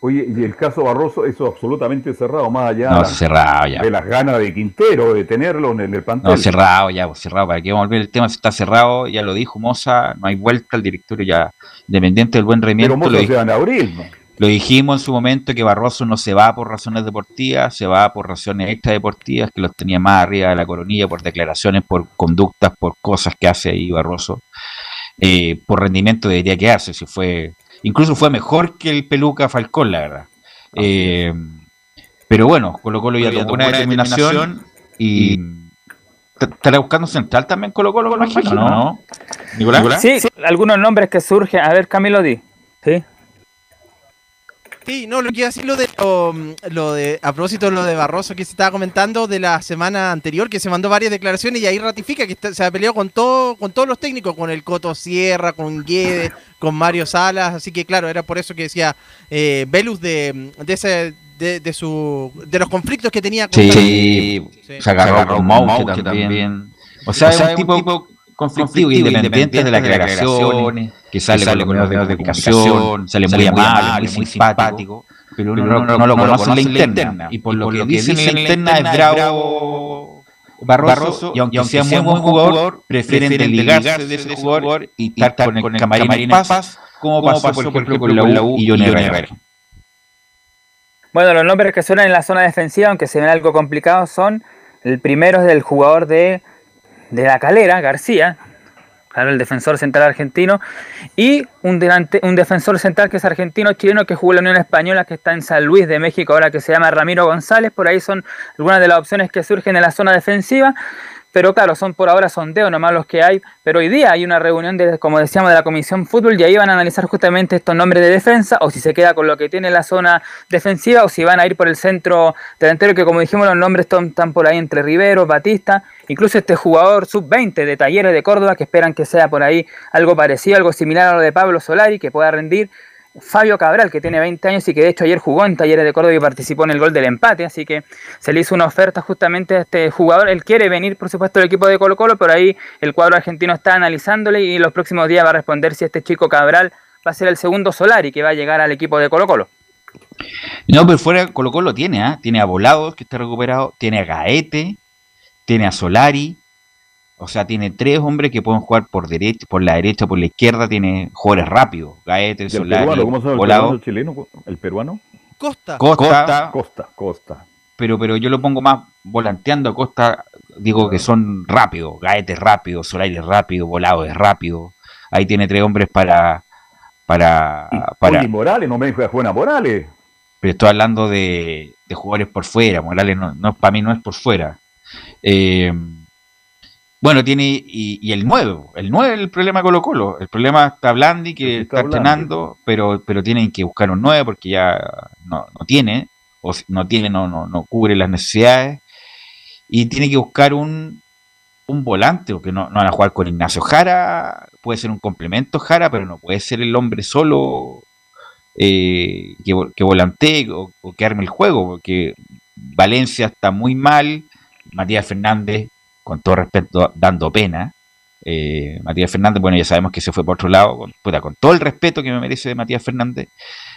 Oye, y el caso Barroso, eso absolutamente cerrado, más allá no, cerrado ya. de las ganas de Quintero de tenerlo en el plantel. No, cerrado ya, pues, cerrado. ¿Para qué vamos a volver el tema? Si está cerrado, ya lo dijo Moza, no hay vuelta al directorio ya, independiente del buen rendimiento. Pero Moza se va en abril, ¿no? Lo dijimos en su momento que Barroso no se va por razones deportivas, se va por razones extradeportivas, que los tenía más arriba de la coronilla por declaraciones, por conductas, por cosas que hace ahí Barroso. Eh, por rendimiento debería quedarse, si fue Incluso fue mejor que el Peluca Falcón, la verdad. Eh, pero bueno, Colo Colo ya tuvo una determinación y estará buscando central también Colo Colo, imagino, ¿no? ¿Nicolás? Sí, algunos nombres que surgen. A ver, Camilo Di. Sí. Sí, no, lo que iba a decir lo de, lo, de, a propósito de lo de Barroso que se estaba comentando de la semana anterior, que se mandó varias declaraciones y ahí ratifica que se ha peleado con todo, con todos los técnicos, con el Coto Sierra, con Guede, con Mario Salas, así que claro, era por eso que decía eh, Velus de, de ese de, su de los conflictos que tenía con sí, se agarró con también. O sea, es un tipo conflictivo, independiente, de las declaraciones, que sale, con los medios de comunicación, sale muy amable, muy simpático, pero uno, no, lo conoce en la interna. Y por, lo, que, dice en la interna es bravo Barroso, y aunque, sea muy buen jugador, prefieren desligarse de ese jugador y estar con el camarín en paz, como pasó, por ejemplo, con la U y Johnny Herrera. Bueno, los nombres que suenan en la zona defensiva, aunque se ven algo complicados, son el primero es del jugador de de la calera, García, claro, el defensor central argentino, y un, delante, un defensor central que es argentino chileno que jugó en la Unión Española, que está en San Luis de México, ahora que se llama Ramiro González. Por ahí son algunas de las opciones que surgen en la zona defensiva. Pero claro, son por ahora sondeos nomás los que hay. Pero hoy día hay una reunión, de, como decíamos, de la Comisión Fútbol y ahí van a analizar justamente estos nombres de defensa o si se queda con lo que tiene la zona defensiva o si van a ir por el centro delantero, que como dijimos los nombres están, por ahí entre Rivero, Batista, incluso este jugador sub-20 de Talleres de Córdoba que esperan que sea por ahí algo parecido, algo similar a lo de Pablo Solari, que pueda rendir Fabio Cabral, que tiene 20 años y que de hecho ayer jugó en Talleres de Córdoba y participó en el gol del empate, así que se le hizo una oferta justamente a este jugador. Él quiere venir, por supuesto, al equipo de Colo Colo, pero ahí el cuadro argentino está analizándole y los próximos días va a responder si este chico Cabral va a ser el segundo Solari que va a llegar al equipo de Colo Colo. No, pero fuera Colo Colo tiene, ¿ah? tiene a Volados que está recuperado, tiene a Gaete, tiene a Solari, o sea, tiene tres hombres que pueden jugar por derecha, por la derecha, por la izquierda, tiene jugadores rápidos, Gaete, Solari, peruano, ¿cómo se llama el peruano chileno? ¿El peruano? Costa. Costa. Costa, Costa. Pero, pero yo lo pongo más volanteando a Costa, digo que son rápidos, Gaete es rápido, Solari es rápido, Volado es rápido. Ahí tiene tres hombres para para, para y Morales, no me dijo Juana Morales. Pero estoy hablando de, de jugadores por fuera, Morales no, no para mí no es por fuera. Eh, bueno, tiene y, el 9, el 9 es el problema Colo Colo. El problema está Blandi que está, entrenando, pero, pero tienen que buscar un 9 porque ya no, no tiene, o no tiene, no, no, no cubre las necesidades. Y tiene que buscar un, un volante, o que no, no, van a jugar con Ignacio Jara, puede ser un complemento Jara, pero no puede ser el hombre solo eh, que, que, volantee o, que arme el juego, porque Valencia está muy mal, Matías Fernández, con todo respeto, dando pena. Eh, Matías Fernández, bueno, ya sabemos que se fue por otro lado, con, con todo el respeto que me merece de Matías Fernández,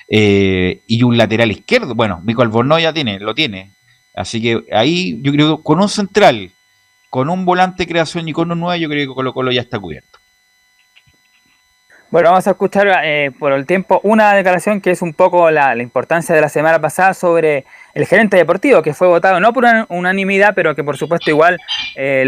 eh, y un lateral izquierdo, bueno, Mico Albornoz ya tiene, lo tiene, así que ahí yo creo que con un central con un volante creación y con un 9, yo creo que Colo Colo ya está cubierto. Bueno, vamos a escuchar eh, por el tiempo una declaración que es un poco la, importancia de la semana pasada sobre el gerente deportivo, que fue votado no por unanimidad, pero que por supuesto igual eh,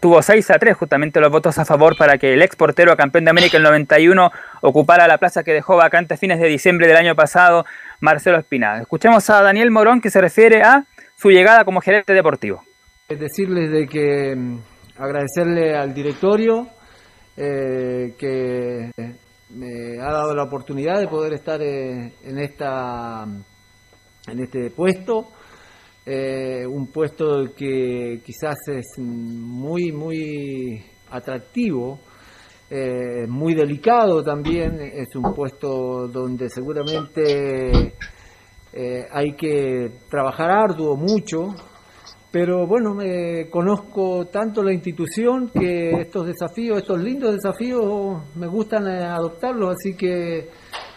tuvo 6 a 3 justamente los votos a favor para que el ex portero campeón de América el 91 ocupara la plaza que dejó vacante a fines de diciembre del año pasado Marcelo Espinada. Escuchemos a Daniel Morón que se refiere a su llegada como gerente deportivo. Decirles de que mm, agradecerle al directorio eh, que me ha dado la oportunidad de poder estar eh, en esta en este puesto eh, un puesto que quizás es muy muy atractivo muy delicado también. Es un puesto donde seguramente hay que trabajar arduo mucho pero bueno, me conozco tanto la institución que estos desafíos, estos lindos desafíos, me gustan eh, adoptarlos, así que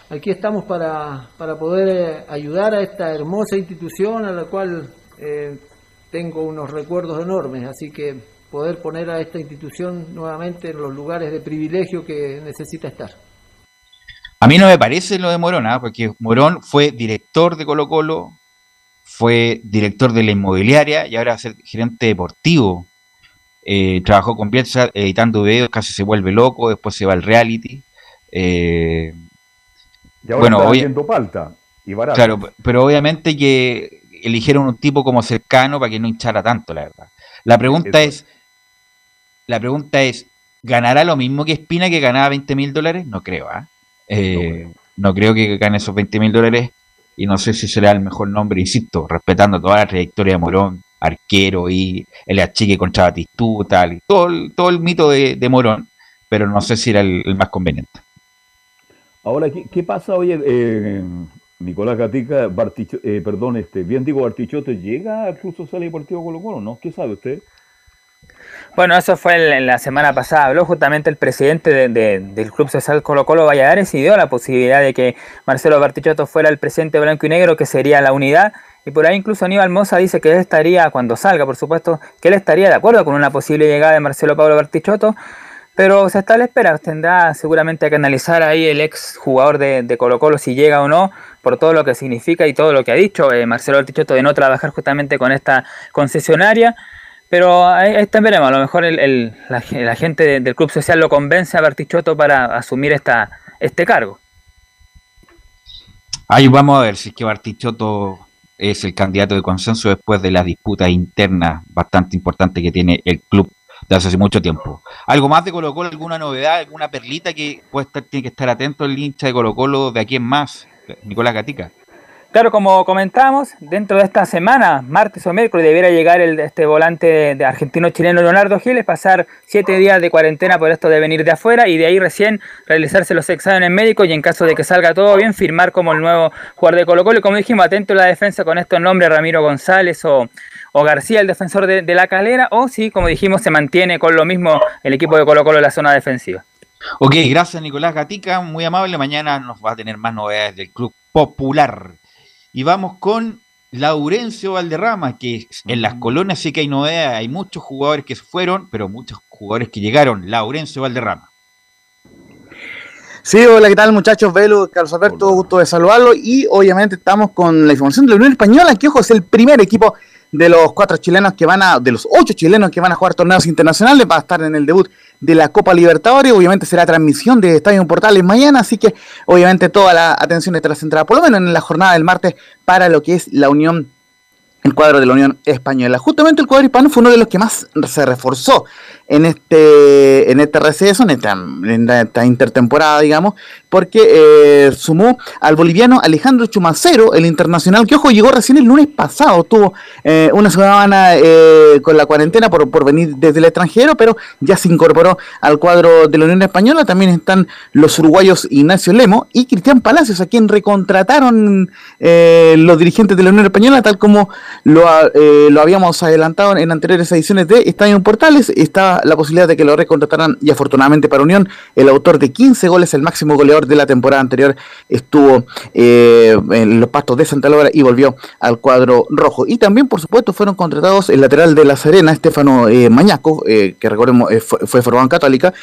aquí estamos para, para poder eh, ayudar a esta hermosa institución a la cual eh, tengo unos recuerdos enormes, así que poder poner a esta institución nuevamente en los lugares de privilegio que necesita estar. A mí no me parece lo de Morón, ¿ah? porque Morón fue director de Colo Colo, fue director de la inmobiliaria y ahora va a ser gerente deportivo. Eh, trabajó con Bielsa editando videos, casi se vuelve loco, después se va al reality. Eh, y ahora bueno, está palta y barato. Claro, pero obviamente que eligieron un tipo como cercano para que no hinchara tanto, la verdad. La pregunta es, la pregunta es, ¿ganará lo mismo que Espina que ganaba 20 mil dólares? No creo, ¿ah? ¿eh? no, creo que gane esos 20 mil dólares y no sé si será el mejor nombre, insisto, respetando toda la trayectoria de Morón, arquero y el achique contra Batistuta, y todo, el, todo el mito de, Morón, pero no sé si era el, más conveniente. Ahora, ¿qué, pasa, oye, eh, Nicolás Gatica, eh, perdón, este, bien digo, Bartichotto llega al Club Social Deportivo Colo Colo, ¿no? ¿Qué sabe usted? Bueno, eso fue la semana pasada. Habló justamente el presidente del Club Social Colo Colo Valladares y dio la posibilidad de que Marcelo Bartichotto fuera el presidente blanco y negro, que sería la unidad. Y por ahí incluso Aníbal Moza dice que él estaría, cuando salga, por supuesto, que él estaría de acuerdo con una posible llegada de Marcelo Pablo Bartichotto. Pero se está a la espera, tendrá seguramente que analizar ahí el ex jugador de, Colo Colo si llega o no, por todo lo que significa y todo lo que ha dicho eh, Marcelo Bartichotto de no trabajar justamente con esta concesionaria. Pero ahí, ahí veremos, a lo mejor el, la, gente del Club Social lo convence a Bartichotto para asumir esta, este cargo. Ahí vamos a ver si es que Bartichotto es el candidato de consenso después de las disputas internas bastante importantes que tiene el club de hace mucho tiempo. ¿Algo más de Colo Colo? ¿Alguna novedad? ¿Alguna perlita que puede estar, tiene que estar atento el hincha de Colo Colo de aquí en más? Nicolás Gatica. Claro, como comentábamos, dentro de esta semana, martes o miércoles, debiera llegar el, este volante argentino-chileno Leonardo Giles, pasar siete días de cuarentena por esto de venir de afuera y de ahí recién realizarse los exámenes médicos y en caso de que salga todo bien, firmar como el nuevo jugador de Colo Colo. Y como dijimos, atento a la defensa con estos nombres, Ramiro González o, García, el defensor de, de, la calera, o si, como dijimos, se mantiene con lo mismo el equipo de Colo Colo en la zona defensiva. Ok, gracias Nicolás Gatica, muy amable. Mañana nos va a tener más novedades del Club Popular. Y vamos con Laurencio Valderrama, que en las colonias sí que hay novedades, hay muchos jugadores que se fueron, pero muchos jugadores que llegaron. Laurencio Valderrama. Sí, hola, ¿qué tal muchachos? Velo, Carlos Alberto, gusto de saludarlo. Y obviamente estamos con la información de la Unión Española, que ojo, es el primer equipo de los cuatro chilenos que van a, de los ocho chilenos que van a jugar torneos internacionales, va a estar en el debut de la Copa Libertadores. Obviamente será transmisión de Estadio Portales mañana, así que obviamente toda la atención estará centrada, por lo menos en la jornada del martes, para lo que es la Unión el cuadro de la Unión Española. Justamente el cuadro hispano fue uno de los que más se reforzó en este, en este receso, en esta, intertemporada, digamos, porque eh, sumó al boliviano Alejandro Chumacero, el internacional, que ojo, llegó recién el lunes pasado, tuvo eh, una semana eh, con la cuarentena por, por venir desde el extranjero, pero ya se incorporó al cuadro de la Unión Española. También están los uruguayos Ignacio Lemo y Cristian Palacios, a quien recontrataron los dirigentes de la Unión Española, tal como lo, lo habíamos adelantado en anteriores ediciones de Estadio Portales. Está la posibilidad de que lo recontrataran y afortunadamente para Unión, el autor de 15 goles, el máximo goleador de la temporada anterior, estuvo eh, en los pastos de Santa Laura y volvió al cuadro rojo. Y también, por supuesto, fueron contratados el lateral de La Serena, Estefano eh, Mañaco, eh, que recordemos fue, fue formado Católica,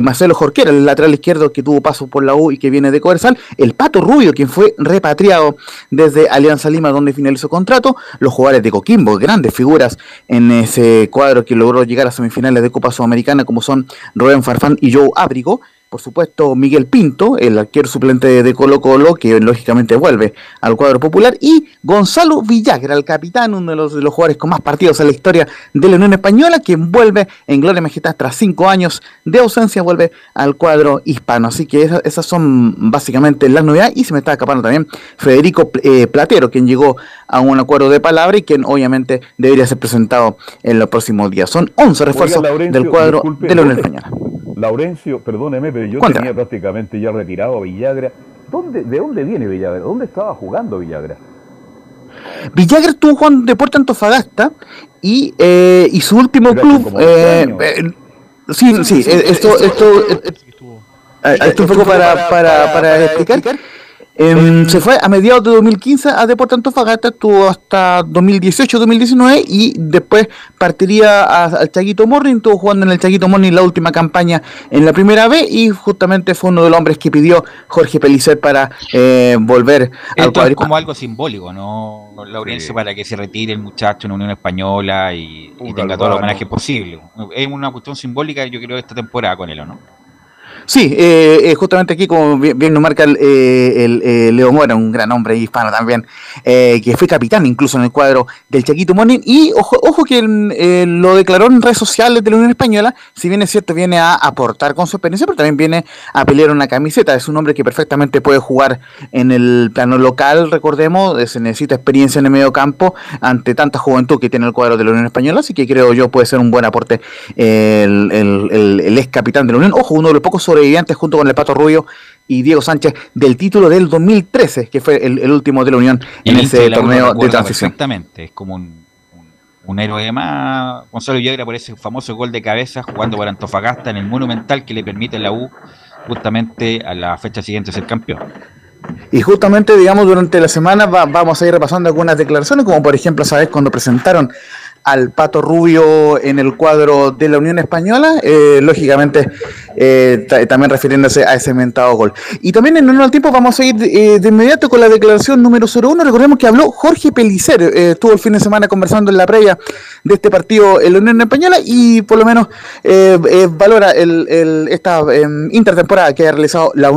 Marcelo Jorquera, el lateral izquierdo que tuvo paso por la U y que viene de Coversal, el Pato Rubio, quien fue repatriado desde Alianza Lima, donde finalizó contrato, los jugadores de Coquimbo, grandes figuras en ese cuadro que logró llegar a semifinales de Copa Sudamericana como son Rubén Farfán y Joe Ábrigo, por supuesto Miguel Pinto, el arquero suplente de Colo Colo, que lógicamente vuelve al cuadro popular, y Gonzalo Villagra, el capitán, uno de los, de los jugadores con más partidos en la historia de la Unión Española, quien vuelve en Gloria Majestad tras cinco años de ausencia, vuelve al cuadro hispano. Así que esas, son básicamente las novedades, y se me está escapando también Federico eh, Platero, quien llegó a un acuerdo de palabra y quien obviamente debería ser presentado en los próximos días. Son 11 refuerzos del cuadro de la Unión Española. Laurencio, perdóneme, pero yo tenía prácticamente ya retirado a Villagra. ¿Dónde, ¿De dónde viene Villagra? ¿Dónde estaba jugando Villagra? Villagra estuvo jugando Deporte Antofagasta y, eh, y su último club. Eh, eh, sí, sí, esto, esto, esto, un poco para, para, para explicar. Em, se fue a mediados de 2015 a Deportes Antofagasta, estuvo hasta 2018-2019 y después partiría al Chaguito Morning, estuvo jugando en el Chaguito Morning la última campaña en la primera B y justamente fue uno de los hombres que pidió Jorge Pelicer para eh, volver Esto al es como algo simbólico, ¿no, Laurencio? Para que se retire el muchacho en Unión Española y, tenga todo el homenaje posible. Es una cuestión simbólica, yo creo, esta temporada con él, ¿o no? Sí, eh, eh, justamente aquí, como bien, nos marca el, eh, Leo Mora, un gran hombre hispano también, que fue capitán incluso en el cuadro del Chaquito Morning. Y ojo, ojo que lo declaró en redes sociales de la Unión Española. Si bien es cierto, viene a aportar con su experiencia, pero también viene a pelear una camiseta. Es un hombre que perfectamente puede jugar en el plano local, recordemos. Se necesita experiencia en el medio campo ante tanta juventud que tiene el cuadro de la Unión Española. Así que creo yo puede ser un buen aporte el, el ex capitán de la Unión. Ojo, uno de los pocos sobrevivientes junto con el Pato Rubio y Diego Sánchez del título del 2013, que fue el, último de la Unión en ese torneo de transición. Exactamente, es como un, un, héroe más, Gonzalo Villagra por ese famoso gol de cabeza jugando por Antofagasta en el Monumental que le permite a la U justamente a la fecha siguiente ser campeón. Y justamente, digamos, durante la semana vamos a ir repasando algunas declaraciones, como por ejemplo, ¿sabes? Cuando presentaron al Pato Rubio en el cuadro de la Unión Española, eh, lógicamente eh, también refiriéndose a ese mentado gol. Y también en el tiempo vamos a ir eh, de inmediato con la declaración número 01. Recordemos que habló Jorge Pelicer, estuvo el fin de semana conversando en la previa de este partido en la Unión Española y por lo menos valora el, esta em, intertemporada que ha realizado la,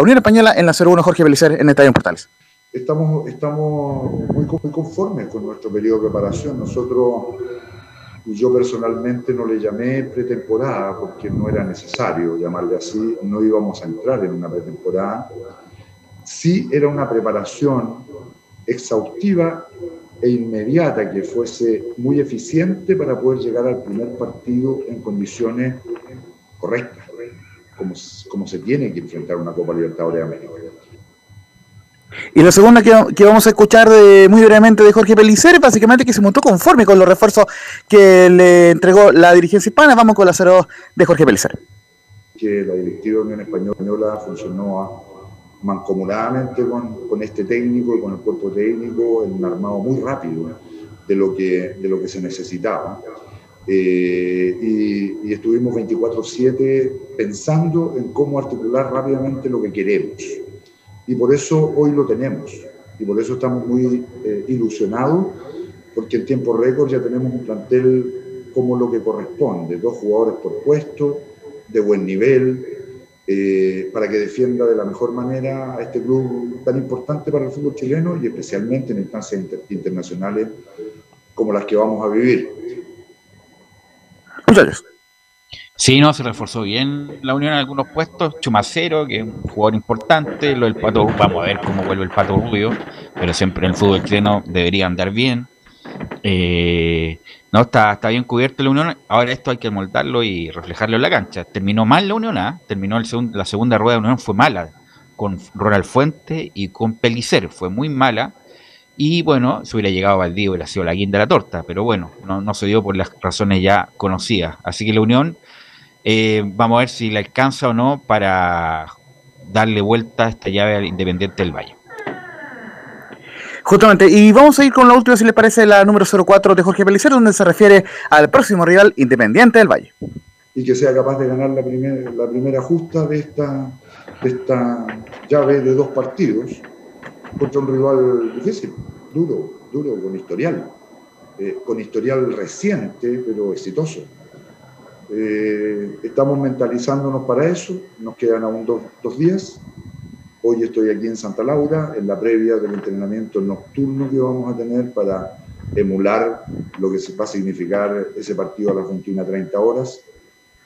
Unión Española en la 01 Jorge Pelicer en Estadio Portales estamos, estamos muy, conformes con nuestro periodo de preparación. Nosotros, y yo personalmente no le llamé pretemporada porque no era necesario llamarle así, no íbamos a entrar en una pretemporada. Sí era una preparación exhaustiva e inmediata que fuese muy eficiente para poder llegar al primer partido en condiciones correctas, como, como se tiene que enfrentar una Copa Libertadores de América. Y la segunda que, vamos a escuchar de, muy brevemente de Jorge Pelicer, básicamente que se montó conforme con los refuerzos que le entregó la dirigencia hispana. Vamos con la cero de Jorge Pelicer. Que la directiva de Unión Española funcionó mancomunadamente con, con, este técnico y con el cuerpo técnico en un armado muy rápido de lo que, de lo que se necesitaba. Eh, y, y, estuvimos 24/7 pensando en cómo articular rápidamente lo que queremos. Y por eso hoy lo tenemos. Y por eso estamos muy eh, ilusionados, porque en tiempo récord ya tenemos un plantel como lo que corresponde, dos jugadores por puesto, de buen nivel, eh, para que defienda de la mejor manera a este club tan importante para el fútbol chileno y especialmente en instancias internacionales como las que vamos a vivir. Muchas Sí, no, se reforzó bien la Unión en algunos puestos. Chumacero, que es un jugador importante. Lo del Pato, vamos a ver cómo vuelve el Pato Rubio, pero siempre en el fútbol chileno debería andar bien. Eh, no, está, está bien cubierto la Unión. Ahora esto hay que moldarlo y reflejarlo en la cancha. Terminó mal la Unión, ¿ah? terminó el la segunda rueda de Unión, fue mala. Con Ronald Fuente y con Pelicer, fue muy mala. Y bueno, se hubiera llegado a hubiera sido la guinda de la torta, pero bueno, no, no se dio por las razones ya conocidas. Así que la Unión, eh, vamos a ver si le alcanza o no para darle vuelta a esta llave al Independiente del Valle. Justamente, y vamos a ir con la última, si les parece, la número 04 de Jorge Pelicero, donde se refiere al próximo rival Independiente del Valle. Y que sea capaz de ganar la, primer, la primera justa de esta, de esta llave de dos partidos contra un rival difícil, duro, duro, con historial, eh, con historial reciente, pero exitoso. Eh, estamos mentalizándonos para eso, nos quedan aún dos, dos días, Hoy estoy aquí en Santa Laura, en la previa del entrenamiento nocturno que vamos a tener para emular lo que va a significar ese partido a las 21.30 horas.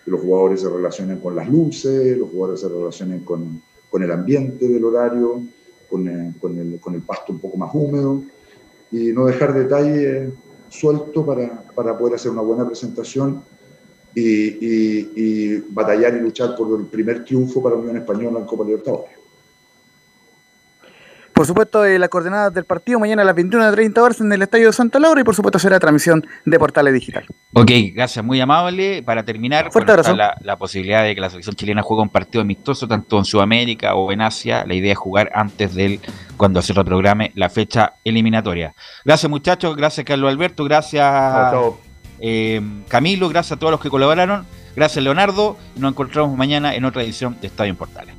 Que los jugadores se relacionen con las luces, los jugadores se relacionen con, con el ambiente del horario, con el, con, el, con el, pasto un poco más húmedo. Y no dejar detalles sueltos para, para poder hacer una buena presentación y, y, y batallar y luchar por el primer triunfo para Unión Española en Copa Libertadores. Por supuesto, eh, las coordenadas del partido mañana a las 21.30 horas en el Estadio de Santa Laura y por supuesto será transmisión de Portales Digital. Ok, gracias, muy amable. Para terminar, la, la, posibilidad de que la selección chilena juegue un partido amistoso tanto en Sudamérica o en Asia. La idea es jugar antes del cuando se reprograme la fecha eliminatoria. Gracias muchachos, gracias Carlos Alberto, gracias eh, Camilo, gracias a todos los que colaboraron, gracias Leonardo. Nos encontramos mañana en otra edición de Estadio en Portales.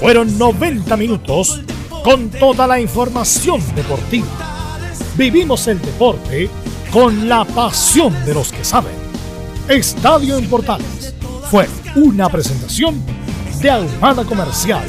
Fueron 90 minutos con toda la información deportiva. Vivimos el deporte con la pasión de los que saben. Estadio en Portales fue una presentación de Almada Comercial